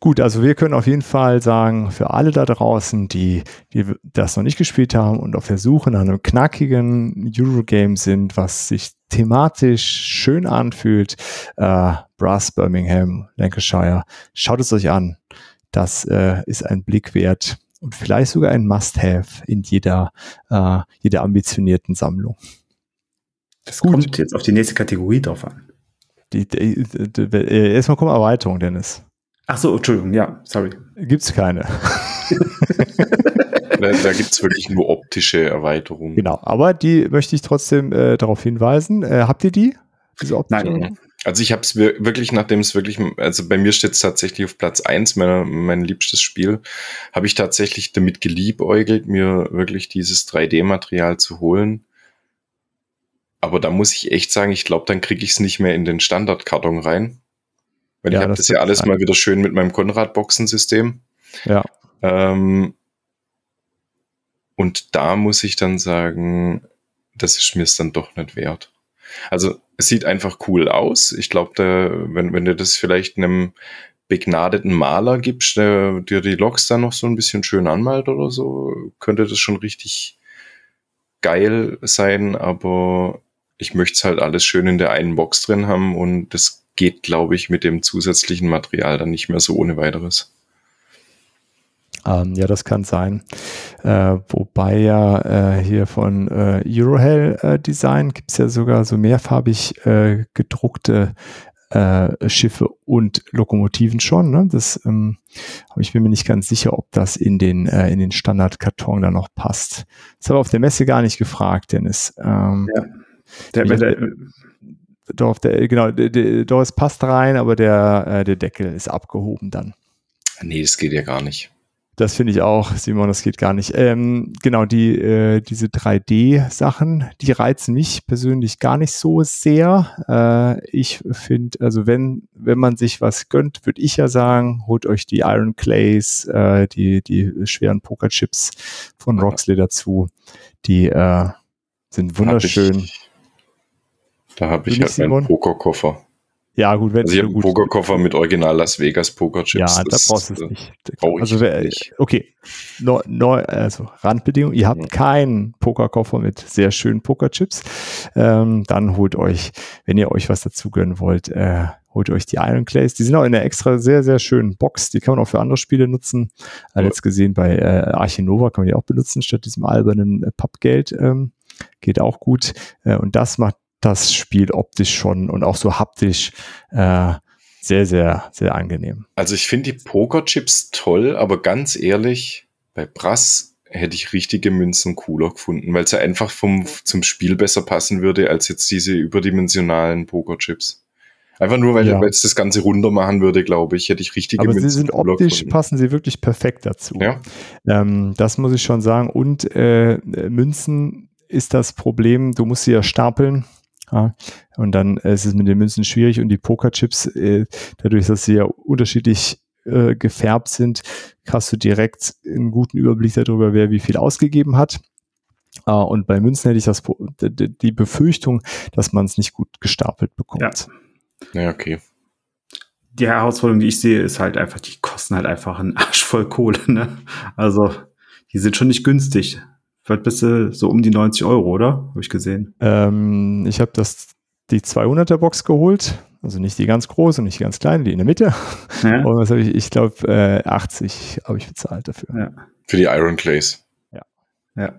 Gut, also wir können auf jeden Fall sagen, für alle da draußen, die, die das noch nicht gespielt haben und auf der Suche nach einem knackigen Eurogame sind, was sich thematisch schön anfühlt, äh, Brass Birmingham, Lancashire, schaut es euch an. Das äh, ist ein Blick wert und vielleicht sogar ein Must-Have in jeder, äh, jeder ambitionierten Sammlung. Das Gut. kommt jetzt auf die nächste Kategorie drauf an. Die, die, die, erstmal kommt Erweiterung, Dennis. Ach so, Entschuldigung, ja, sorry. Gibt's keine. da da gibt es wirklich nur optische Erweiterungen. Genau, aber die möchte ich trotzdem äh, darauf hinweisen. Äh, habt ihr die? Diese optische? Nein. Also ich habe es wirklich, nachdem es wirklich, also bei mir steht es tatsächlich auf Platz eins meiner, mein liebstes Spiel, habe ich tatsächlich damit geliebäugelt, mir wirklich dieses 3D-Material zu holen. Aber da muss ich echt sagen, ich glaube, dann kriege ich es nicht mehr in den Standardkarton rein. Weil ja, ich habe das, das ja alles sein. mal wieder schön mit meinem Konrad-Boxensystem. Ja. Ähm, und da muss ich dann sagen, das ist mir es dann doch nicht wert. Also es sieht einfach cool aus. Ich glaube, wenn, wenn du das vielleicht einem begnadeten Maler gibst, der dir die Loks dann noch so ein bisschen schön anmalt oder so, könnte das schon richtig geil sein, aber ich möchte es halt alles schön in der einen Box drin haben und das geht, glaube ich, mit dem zusätzlichen Material dann nicht mehr so ohne weiteres. Ähm, ja, das kann sein. Äh, wobei ja äh, hier von äh, Eurohell äh, Design gibt es ja sogar so mehrfarbig äh, gedruckte äh, Schiffe und Lokomotiven schon. Ne? Das, ähm, aber ich bin mir nicht ganz sicher, ob das in den, äh, in den Standardkarton da noch passt. Das habe ich auf der Messe gar nicht gefragt, Dennis. Ähm, ja. Der, der, der, doch, der, genau, der, es passt rein, aber der, äh, der Deckel ist abgehoben dann. Nee, das geht ja gar nicht. Das finde ich auch, Simon, das geht gar nicht. Ähm, genau, die, äh, diese 3D-Sachen, die reizen mich persönlich gar nicht so sehr. Äh, ich finde, also wenn, wenn man sich was gönnt, würde ich ja sagen, holt euch die Iron Clays, äh, die, die schweren Pokerchips von Roxley dazu. Die äh, sind wunderschön. Hab ich, da habe ich halt meinen Pokerkoffer. Ja, gut, wenn also ich habe einen Pokerkoffer mit Original Las Vegas Pokerchips. Ja, da brauchst du es nicht. Also, nicht. okay, neu, neu, also Randbedingung, ihr habt mhm. keinen Pokerkoffer mit sehr schönen Pokerchips, ähm, dann holt euch, wenn ihr euch was dazu gönnen wollt, äh, holt euch die Iron Clays. Die sind auch in der extra sehr, sehr schönen Box. Die kann man auch für andere Spiele nutzen. Äh, jetzt gesehen bei äh, Archinova kann man die auch benutzen, statt diesem albernen äh, Pappgeld. Ähm, geht auch gut. Äh, und das macht das Spiel optisch schon und auch so haptisch äh, sehr, sehr, sehr angenehm. Also ich finde die Pokerchips toll, aber ganz ehrlich, bei Brass hätte ich richtige Münzen cooler gefunden, weil sie einfach vom, zum Spiel besser passen würde als jetzt diese überdimensionalen Pokerchips. Einfach nur, weil, ja. es das Ganze runder machen würde, glaube ich, hätte ich richtige Aber Münzen sie sind optisch, gefunden. passen sie wirklich perfekt dazu. Ja. Ähm, das muss ich schon sagen. Und äh, Münzen ist das Problem, du musst sie ja stapeln ja, und dann ist es mit den Münzen schwierig und die Pokerchips, äh, dadurch, dass sie ja unterschiedlich äh, gefärbt sind, hast du direkt einen guten Überblick darüber, wer wie viel ausgegeben hat. Äh, und bei Münzen hätte ich das, die Befürchtung, dass man es nicht gut gestapelt bekommt. Ja. ja, okay. Die Herausforderung, die ich sehe, ist halt einfach, die kosten halt einfach einen Arsch voll Kohle. Ne? Also, die sind schon nicht günstig. Was bist du so um die 90 Euro, oder? Habe ich gesehen. Ähm, ich habe das die 200er Box geholt. Also nicht die ganz große und nicht die ganz kleine, die in der Mitte. Ja. Und was habe ich? Ich glaube, äh, 80 habe ich bezahlt dafür. Ja. Für die Iron Clays. Ja. Ja.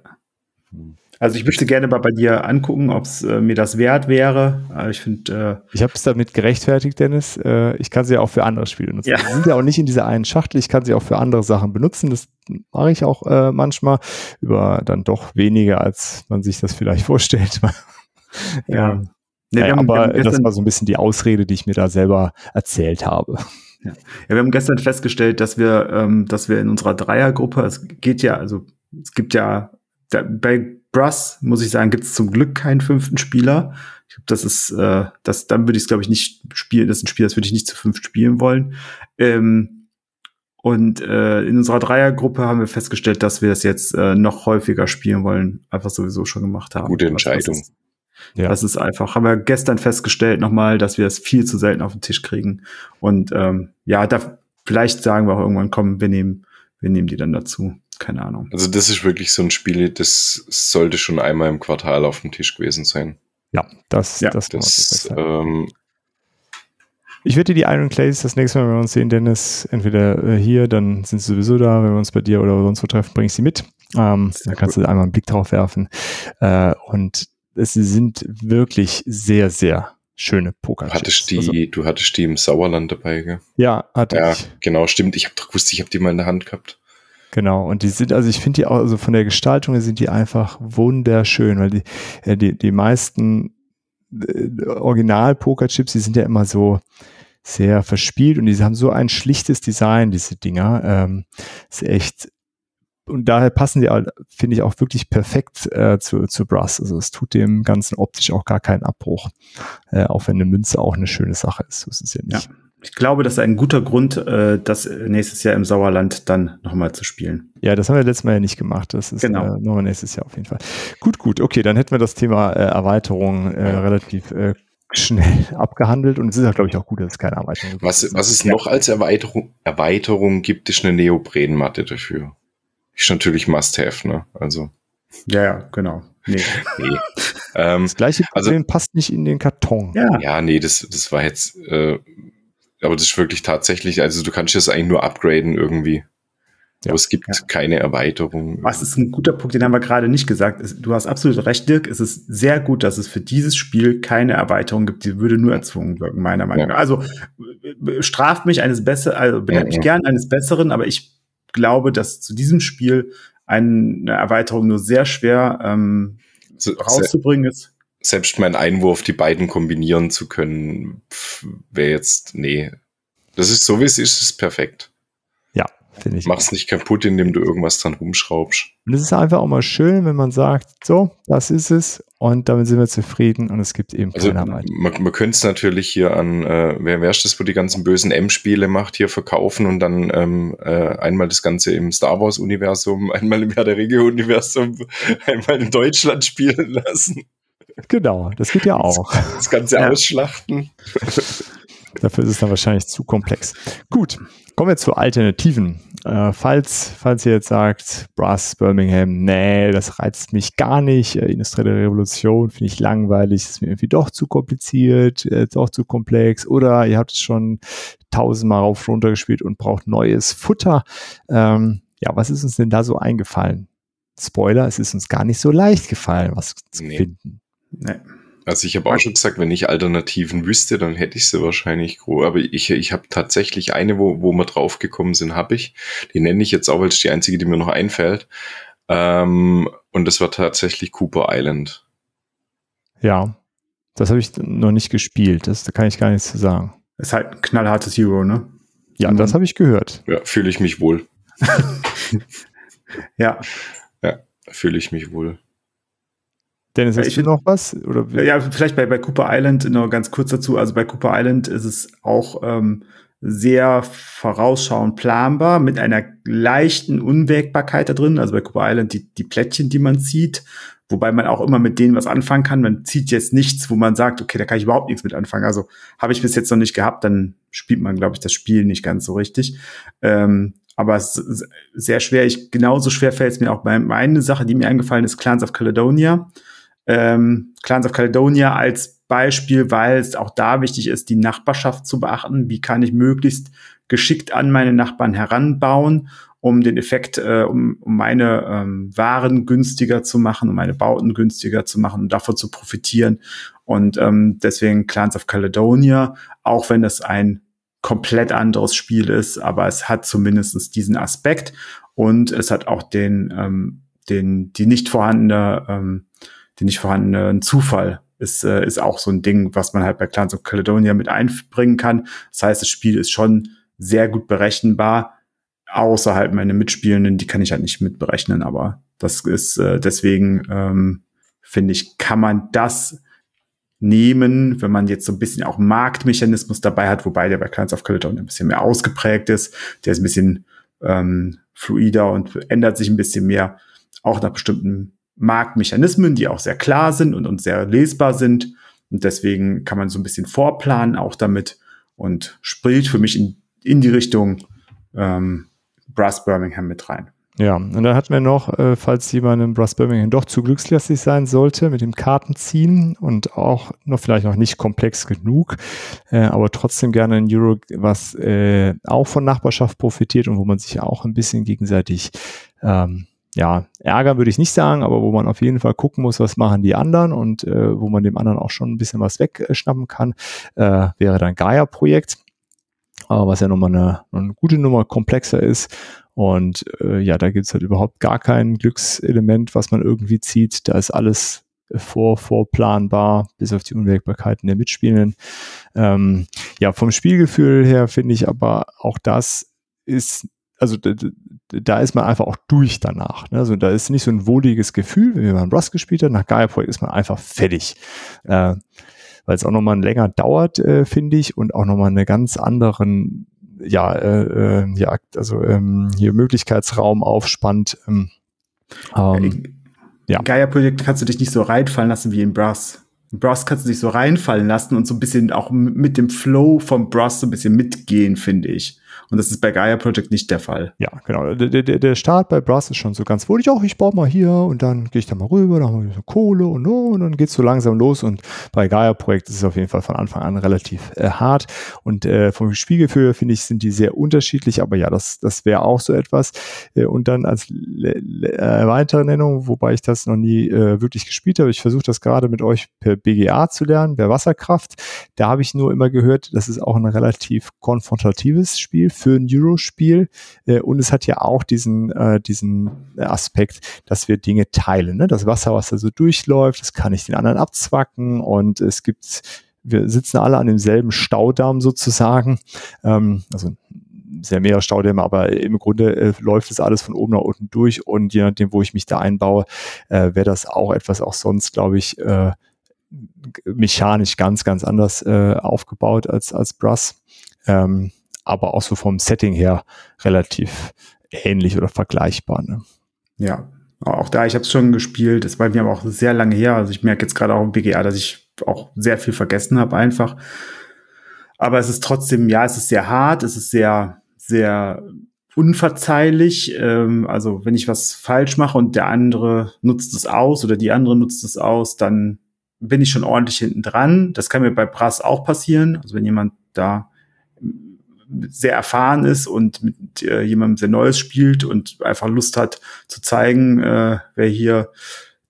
Also ich möchte gerne mal bei dir angucken, ob es äh, mir das wert wäre. Aber ich finde. Äh ich habe es damit gerechtfertigt, Dennis. Äh, ich kann sie ja auch für andere Spiele nutzen. Ja. Die sind ja auch nicht in dieser einen Schachtel. Ich kann sie auch für andere Sachen benutzen. Das mache ich auch äh, manchmal über dann doch weniger, als man sich das vielleicht vorstellt. ja. ja. Nee, naja, haben, aber das war so ein bisschen die Ausrede, die ich mir da selber erzählt habe. Ja. ja, wir haben gestern festgestellt, dass wir, ähm, dass wir in unserer Dreiergruppe, es geht ja, also es gibt ja da, bei Brass, muss ich sagen, gibt es zum Glück keinen fünften Spieler. Ich glaube, das ist, äh, das, dann würde ich es, glaube ich, nicht spielen. Das ist ein Spiel, das würde ich nicht zu fünft spielen wollen. Ähm, und äh, in unserer Dreiergruppe haben wir festgestellt, dass wir das jetzt äh, noch häufiger spielen wollen, einfach sowieso schon gemacht haben. Gute Entscheidung. Das ist, ja. das ist einfach. Haben wir gestern festgestellt nochmal, dass wir das viel zu selten auf den Tisch kriegen. Und ähm, ja, da vielleicht sagen wir auch irgendwann, komm, wir nehmen, wir nehmen die dann dazu keine Ahnung. Also das ist wirklich so ein Spiel, das sollte schon einmal im Quartal auf dem Tisch gewesen sein. Ja, das, ja. das, das ähm, ich werde die Iron Clays das nächste Mal, wenn wir uns sehen, Dennis, entweder äh, hier, dann sind sie sowieso da, wenn wir uns bei dir oder sonst wo treffen, bringe ich sie mit. Ähm, da kannst cool. du einmal einen Blick drauf werfen. Äh, und es sind wirklich sehr, sehr schöne Poker. Hattest die, also, du hattest die im Sauerland dabei, gell? Ja, hatte ja, ich. Genau, stimmt. Ich habe doch gewusst, ich habe die mal in der Hand gehabt. Genau, und die sind, also ich finde die auch, also von der Gestaltung sind die einfach wunderschön, weil die, äh, die, die meisten Original-Pokerchips, die sind ja immer so sehr verspielt und die haben so ein schlichtes Design, diese Dinger. Ähm, ist echt, und daher passen die, finde ich, auch wirklich perfekt äh, zu, zu Brass. Also es tut dem Ganzen optisch auch gar keinen Abbruch. Äh, auch wenn eine Münze auch eine schöne Sache ist. So ist es ja nicht. Ja ich glaube, das ist ein guter Grund, äh, das nächstes Jahr im Sauerland dann nochmal zu spielen. Ja, das haben wir letztes Mal ja nicht gemacht. Das ist genau. äh, nochmal nächstes Jahr auf jeden Fall. Gut, gut. Okay, dann hätten wir das Thema äh, Erweiterung äh, relativ äh, schnell abgehandelt und es ist ja, glaube ich, auch gut, dass es keine Erweiterung gibt. Was, was es noch als Erweiterung, Erweiterung gibt, ist eine Neoprenmatte dafür. Ist natürlich Must-Have, ne? Also. Ja, ja, genau. Nee. nee. ähm, das gleiche also Problem also, passt nicht in den Karton. Ja, ja nee, das, das war jetzt, äh, aber das ist wirklich tatsächlich, also du kannst das eigentlich nur upgraden irgendwie. Ja. Aber es gibt ja. keine Erweiterung. Was ist ein guter Punkt, den haben wir gerade nicht gesagt. Du hast absolut recht, Dirk. Es ist sehr gut, dass es für dieses Spiel keine Erweiterung gibt. Die würde nur erzwungen wirken, meiner Meinung nach. Ja. Also straft mich eines Besseren, also benennt mich gern eines Besseren, aber ich glaube, dass zu diesem Spiel eine Erweiterung nur sehr schwer ähm, rauszubringen ist. Selbst mein Einwurf, die beiden kombinieren zu können, wäre jetzt, nee. Das ist so, wie es ist, ist perfekt. Finde ich. Mach's nicht kaputt, indem du irgendwas dran rumschraubst. Und es ist einfach auch mal schön, wenn man sagt, so, das ist es und damit sind wir zufrieden und es gibt eben also, keine Arbeit. Man, man könnte es natürlich hier an, äh, wer wär's das, wo die ganzen bösen M-Spiele macht, hier verkaufen und dann ähm, äh, einmal das Ganze im Star Wars-Universum, einmal im Herr der Ringe-Universum, einmal in Deutschland spielen lassen. Genau, das geht ja auch. Das, Ganze ja. ausschlachten. Dafür ist es dann wahrscheinlich zu komplex. Gut, kommen wir zu Alternativen. Äh, falls, falls ihr jetzt sagt, Brass, Birmingham, nee, das reizt mich gar nicht, äh, industrielle Revolution finde ich langweilig, ist mir irgendwie doch zu kompliziert, äh, doch zu komplex, oder ihr habt es schon tausendmal rauf runter gespielt und braucht neues Futter. Ähm, ja, was ist uns denn da so eingefallen? Spoiler, es ist uns gar nicht so leicht gefallen, was zu nee. finden. Nee. Also ich habe auch schon gesagt, wenn ich Alternativen wüsste, dann hätte ich sie wahrscheinlich groß. Aber ich, ich habe tatsächlich eine, wo, wo wir draufgekommen sind, habe ich. Die nenne ich jetzt auch, weil es die einzige, die mir noch einfällt. Ähm, und das war tatsächlich Cooper Island. Ja, das habe ich noch nicht gespielt. Das, da kann ich gar nichts zu sagen. Das ist halt ein knallhartes Hero, ne? Ja, mhm. das habe ich gehört. Ja, fühle ich mich wohl. ja. Ja, fühle ich mich wohl. Dennis, hast ich du noch was? Oder? Ja, vielleicht bei, bei Cooper Island noch ganz kurz dazu. Also bei Cooper Island ist es auch ähm, sehr vorausschauend planbar mit einer leichten Unwägbarkeit da drin. Also bei Cooper Island die, die Plättchen, die man zieht, wobei man auch immer mit denen was anfangen kann. Man zieht jetzt nichts, wo man sagt, okay, da kann ich überhaupt nichts mit anfangen. Also habe ich bis jetzt noch nicht gehabt, dann spielt man, glaube ich, das Spiel nicht ganz so richtig. Ähm, aber es ist sehr schwer. Ich, genauso schwer fällt es mir auch bei eine Sache, die mir eingefallen ist, Clans of Caledonia ähm, Clans of Caledonia als Beispiel, weil es auch da wichtig ist, die Nachbarschaft zu beachten. Wie kann ich möglichst geschickt an meine Nachbarn heranbauen, um den Effekt, äh, um, um meine ähm, Waren günstiger zu machen, um meine Bauten günstiger zu machen und davon zu profitieren. Und ähm, deswegen Clans of Caledonia, auch wenn es ein komplett anderes Spiel ist, aber es hat zumindest diesen Aspekt und es hat auch den, ähm, den die nicht vorhandene ähm, die nicht vorhandene Zufall ist, äh, ist auch so ein Ding, was man halt bei Clans of Caledonia mit einbringen kann. Das heißt, das Spiel ist schon sehr gut berechenbar, außer halt meine Mitspielenden, die kann ich halt nicht mitberechnen, aber das ist äh, deswegen, ähm, finde ich, kann man das nehmen, wenn man jetzt so ein bisschen auch Marktmechanismus dabei hat, wobei der bei Clans of Caledonia ein bisschen mehr ausgeprägt ist. Der ist ein bisschen ähm, fluider und ändert sich ein bisschen mehr, auch nach bestimmten Marktmechanismen, die auch sehr klar sind und, und sehr lesbar sind. Und deswegen kann man so ein bisschen vorplanen auch damit und spielt für mich in, in die Richtung ähm, Brass Birmingham mit rein. Ja, und dann hatten wir noch, äh, falls jemand im Brass Birmingham doch zu glückslastig sein sollte, mit dem Kartenziehen und auch noch vielleicht noch nicht komplex genug, äh, aber trotzdem gerne ein Euro, was äh, auch von Nachbarschaft profitiert und wo man sich auch ein bisschen gegenseitig ähm, ja, ärgern würde ich nicht sagen, aber wo man auf jeden Fall gucken muss, was machen die anderen und äh, wo man dem anderen auch schon ein bisschen was wegschnappen kann, äh, wäre dann Gaia-Projekt, äh, was ja nochmal eine, eine gute Nummer komplexer ist. Und äh, ja, da gibt's halt überhaupt gar kein Glückselement, was man irgendwie zieht. Da ist alles vor, vorplanbar, bis auf die Unwägbarkeiten der Mitspielenden. Ähm, ja, vom Spielgefühl her finde ich aber auch das ist also da ist man einfach auch durch danach. Ne? Also da ist nicht so ein wohliges Gefühl, wenn man Rust gespielt hat. Nach Gaia-Projekt ist man einfach fertig. Äh, weil es auch nochmal länger dauert, äh, finde ich, und auch nochmal eine ganz anderen, ja, äh, äh, ja, also ähm, hier Möglichkeitsraum aufspannt. Ähm, ähm, ja. Gaia-Projekt kannst du dich nicht so reinfallen lassen wie in Brass. In Brass kannst du dich so reinfallen lassen und so ein bisschen auch mit dem Flow vom Brass so ein bisschen mitgehen, finde ich. Und das ist bei Gaia Project nicht der Fall. Ja, genau. Der, der, der Start bei Brass ist schon so ganz wohlig. Auch ich baue mal hier und dann gehe ich da mal rüber, da haben wir so Kohle und, oh, und dann geht's so langsam los. Und bei Gaia Projekt ist es auf jeden Fall von Anfang an relativ äh, hart. Und äh, vom Spielgefühl finde ich, sind die sehr unterschiedlich. Aber ja, das, das wäre auch so etwas. Äh, und dann als äh, weitere Nennung, wobei ich das noch nie äh, wirklich gespielt habe. Ich versuche das gerade mit euch per BGA zu lernen, per Wasserkraft. Da habe ich nur immer gehört, das ist auch ein relativ konfrontatives Spiel für ein Eurospiel. Äh, und es hat ja auch diesen, äh, diesen Aspekt, dass wir Dinge teilen. Ne? Das Wasser, was da so durchläuft, das kann ich den anderen abzwacken und es gibt wir sitzen alle an demselben Staudamm sozusagen. Ähm, also sehr mehrere Staudämme, aber im Grunde äh, läuft es alles von oben nach unten durch und je nachdem, wo ich mich da einbaue, äh, wäre das auch etwas auch sonst, glaube ich, äh, mechanisch ganz, ganz anders äh, aufgebaut als, als Brass. Ähm, aber auch so vom Setting her relativ ähnlich oder vergleichbar. Ne? Ja, auch da, ich habe es schon gespielt, ist bei mir aber auch sehr lange her. Also ich merke jetzt gerade auch im BGA, dass ich auch sehr viel vergessen habe einfach. Aber es ist trotzdem, ja, es ist sehr hart, es ist sehr, sehr unverzeihlich. Ähm, also wenn ich was falsch mache und der andere nutzt es aus oder die andere nutzt es aus, dann bin ich schon ordentlich hinten dran. Das kann mir bei Brass auch passieren. Also wenn jemand da sehr erfahren ist und mit äh, jemandem sehr Neues spielt und einfach Lust hat zu zeigen, äh, wer hier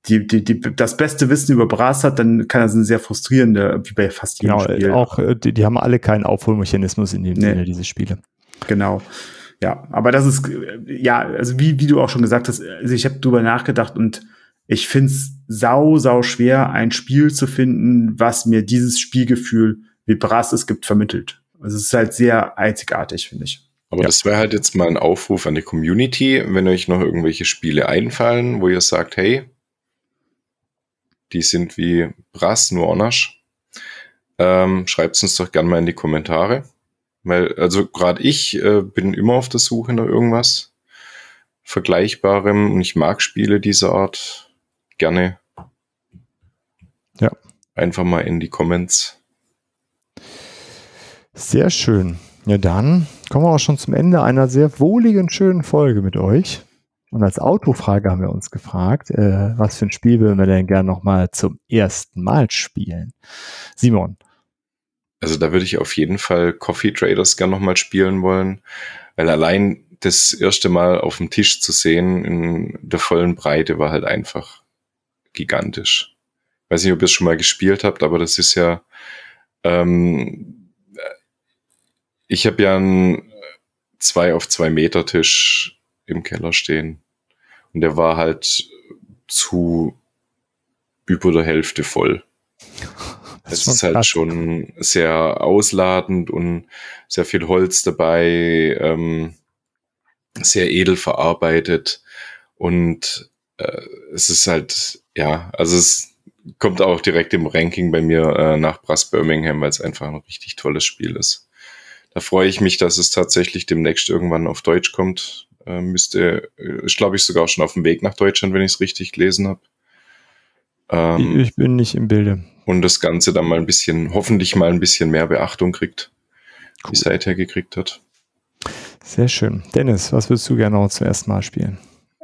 die, die, die, das beste Wissen über Brass hat, dann kann das ein sehr frustrierende, wie bei fast jedem genau, Spiel. Auch, äh, die, die haben alle keinen Aufholmechanismus in dem nee. Sinne, diese Spiele. Genau. Ja, aber das ist, ja, also wie, wie du auch schon gesagt hast, also ich habe drüber nachgedacht und ich find's sau, sau schwer, ein Spiel zu finden, was mir dieses Spielgefühl, wie Brass es gibt, vermittelt. Also es ist halt sehr einzigartig, finde ich. Aber ja. das wäre halt jetzt mal ein Aufruf an die Community, wenn euch noch irgendwelche Spiele einfallen, wo ihr sagt, hey, die sind wie Brass, nur anders. Ähm, Schreibt uns doch gerne mal in die Kommentare. Weil, also gerade ich äh, bin immer auf der Suche nach irgendwas Vergleichbarem und ich mag Spiele dieser Art gerne. Ja. Einfach mal in die Comments. Sehr schön. Ja, dann kommen wir auch schon zum Ende einer sehr wohligen, schönen Folge mit euch. Und als Autofrage haben wir uns gefragt, äh, was für ein Spiel würden wir denn gerne nochmal zum ersten Mal spielen? Simon. Also da würde ich auf jeden Fall Coffee Traders gerne nochmal spielen wollen, weil allein das erste Mal auf dem Tisch zu sehen in der vollen Breite war halt einfach gigantisch. Weiß nicht, ob ihr es schon mal gespielt habt, aber das ist ja, ähm, ich habe ja einen zwei auf zwei Meter Tisch im Keller stehen. Und der war halt zu über der Hälfte voll. Es ist, ist halt krass. schon sehr ausladend und sehr viel Holz dabei, ähm, sehr edel verarbeitet und äh, es ist halt, ja, also es kommt auch direkt im Ranking bei mir äh, nach Brass Birmingham, weil es einfach ein richtig tolles Spiel ist. Da freue ich mich, dass es tatsächlich demnächst irgendwann auf Deutsch kommt. Äh, müsste, ist glaube ich sogar schon auf dem Weg nach Deutschland, wenn ich es richtig gelesen habe. Ähm, ich bin nicht im Bilde. Und das Ganze dann mal ein bisschen, hoffentlich mal ein bisschen mehr Beachtung kriegt, cool. die seither gekriegt hat. Sehr schön. Dennis, was würdest du gerne noch zum ersten Mal spielen?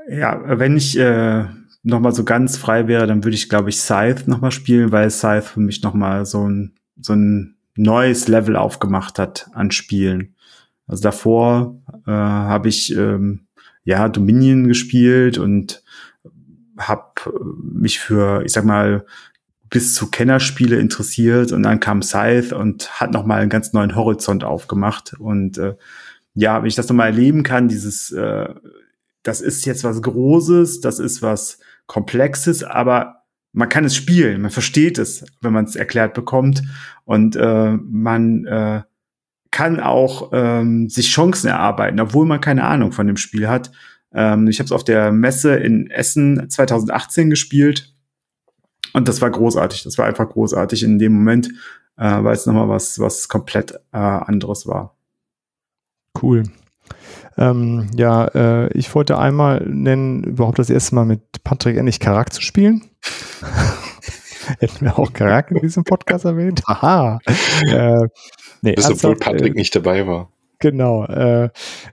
Ja, wenn ich äh, noch mal so ganz frei wäre, dann würde ich, glaube ich, Scythe noch mal spielen, weil Scythe für mich noch mal so ein, so ein neues Level aufgemacht hat an Spielen. Also davor äh, habe ich ähm, ja Dominion gespielt und habe mich für, ich sag mal, bis zu Kennerspiele interessiert und dann kam Scythe und hat noch mal einen ganz neuen Horizont aufgemacht und äh, ja, wenn ich das noch mal erleben kann, dieses äh, das ist jetzt was Großes, das ist was Komplexes, aber man kann es spielen, man versteht es, wenn man es erklärt bekommt und äh, man äh, kann auch ähm, sich Chancen erarbeiten, obwohl man keine Ahnung von dem Spiel hat. Ähm, ich habe es auf der Messe in Essen 2018 gespielt und das war großartig. Das war einfach großartig in dem Moment, äh, weil es nochmal was, was komplett äh, anderes war. Cool. Ähm, ja, äh, ich wollte einmal nennen, überhaupt das erste Mal mit Patrick endlich Karak zu spielen. Hätten wir auch Karak in diesem Podcast erwähnt? Aha. Äh, nee, das, obwohl Patrick äh, nicht dabei war. Genau, äh,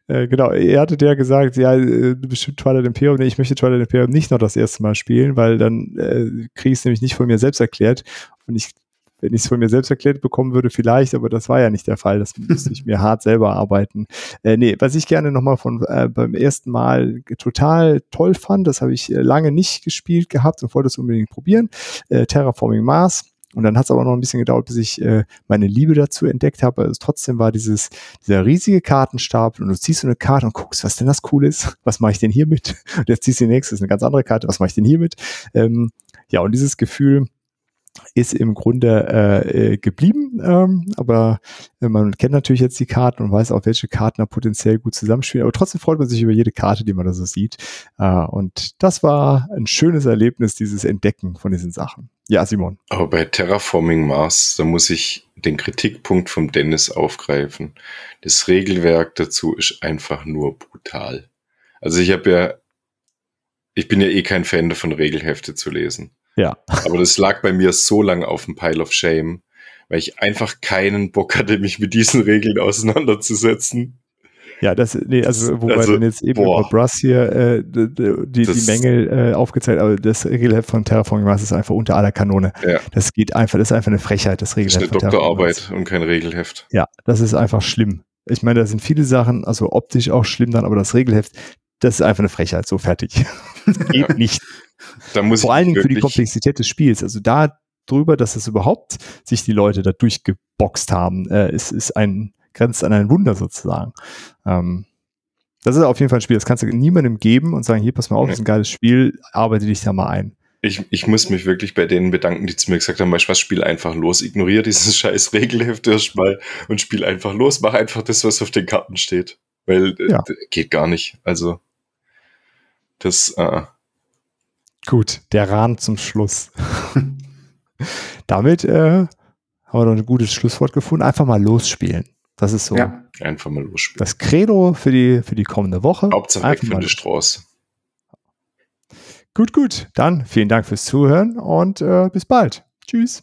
äh, genau. Er hatte ja gesagt, ja, äh, bestimmt Twilight Imperium. Nee, ich möchte Twilight Imperium nicht noch das erste Mal spielen, weil dann äh, kriege ich es nämlich nicht von mir selbst erklärt. Und ich, wenn ich es von mir selbst erklärt bekommen würde, vielleicht, aber das war ja nicht der Fall. Das musste ich mir hart selber arbeiten. Äh, nee, was ich gerne nochmal von äh, beim ersten Mal total toll fand, das habe ich äh, lange nicht gespielt gehabt und wollte es unbedingt probieren. Äh, Terraforming Mars und dann hat es aber noch ein bisschen gedauert, bis ich äh, meine Liebe dazu entdeckt habe. Also trotzdem war dieses, dieser riesige Kartenstapel und du ziehst so eine Karte und guckst, was denn das cool ist. Was mache ich denn hier mit? Und jetzt ziehst du die nächste, ist eine ganz andere Karte. Was mache ich denn hier mit? Ähm, ja, und dieses Gefühl, ist im Grunde äh, äh, geblieben, ähm, aber äh, man kennt natürlich jetzt die Karten und weiß auch, welche Karten da potenziell gut zusammenspielen, aber trotzdem freut man sich über jede Karte, die man da so sieht. Äh, und das war ein schönes Erlebnis, dieses Entdecken von diesen Sachen. Ja, Simon. Aber bei Terraforming Mars, da muss ich den Kritikpunkt vom Dennis aufgreifen. Das Regelwerk dazu ist einfach nur brutal. Also ich habe ja, ich bin ja eh kein Fan davon, Regelhefte zu lesen. Ja. Aber das lag bei mir so lange auf dem Pile of Shame, weil ich einfach keinen Bock hatte, mich mit diesen Regeln auseinanderzusetzen. Ja, das, nee, also wo also, dann jetzt eben boah. über Brass hier äh, die, die, die Mängel äh, aufgezeigt, aber das Regelheft von Terraforming Mars ist einfach unter aller Kanone. Ja. Das geht einfach, das ist einfach eine Frechheit, das Regelheft. Das ist eine Doktorarbeit und kein Regelheft. Ja, das ist einfach schlimm. Ich meine, da sind viele Sachen, also optisch auch schlimm dann, aber das Regelheft, das ist einfach eine Frechheit, so fertig. geht ja. nicht. Vor allen Dingen für die Komplexität des Spiels. Also da drüber, dass es überhaupt sich die Leute da durchgeboxt haben, äh, ist, ist ein, grenzt an ein Wunder sozusagen. Ähm, das ist auf jeden Fall ein Spiel, das kannst du niemandem geben und sagen, hier, pass mal auf, das ist ein geiles Spiel, arbeite dich da mal ein. Ich, ich muss mich wirklich bei denen bedanken, die zu mir gesagt haben, weißt was, spiel einfach los, ignoriere dieses scheiß Regelheft erstmal und spiel einfach los, mach einfach das, was auf den Karten steht. Weil äh, ja. geht gar nicht. Also das, äh, Gut, der Rahn zum Schluss. Damit äh, haben wir noch ein gutes Schlusswort gefunden. Einfach mal losspielen. Das ist so. Ja, einfach mal losspielen. Das Credo für die, für die kommende Woche. Hauptsache weg von der Straße. Gut, gut. Dann vielen Dank fürs Zuhören und äh, bis bald. Tschüss.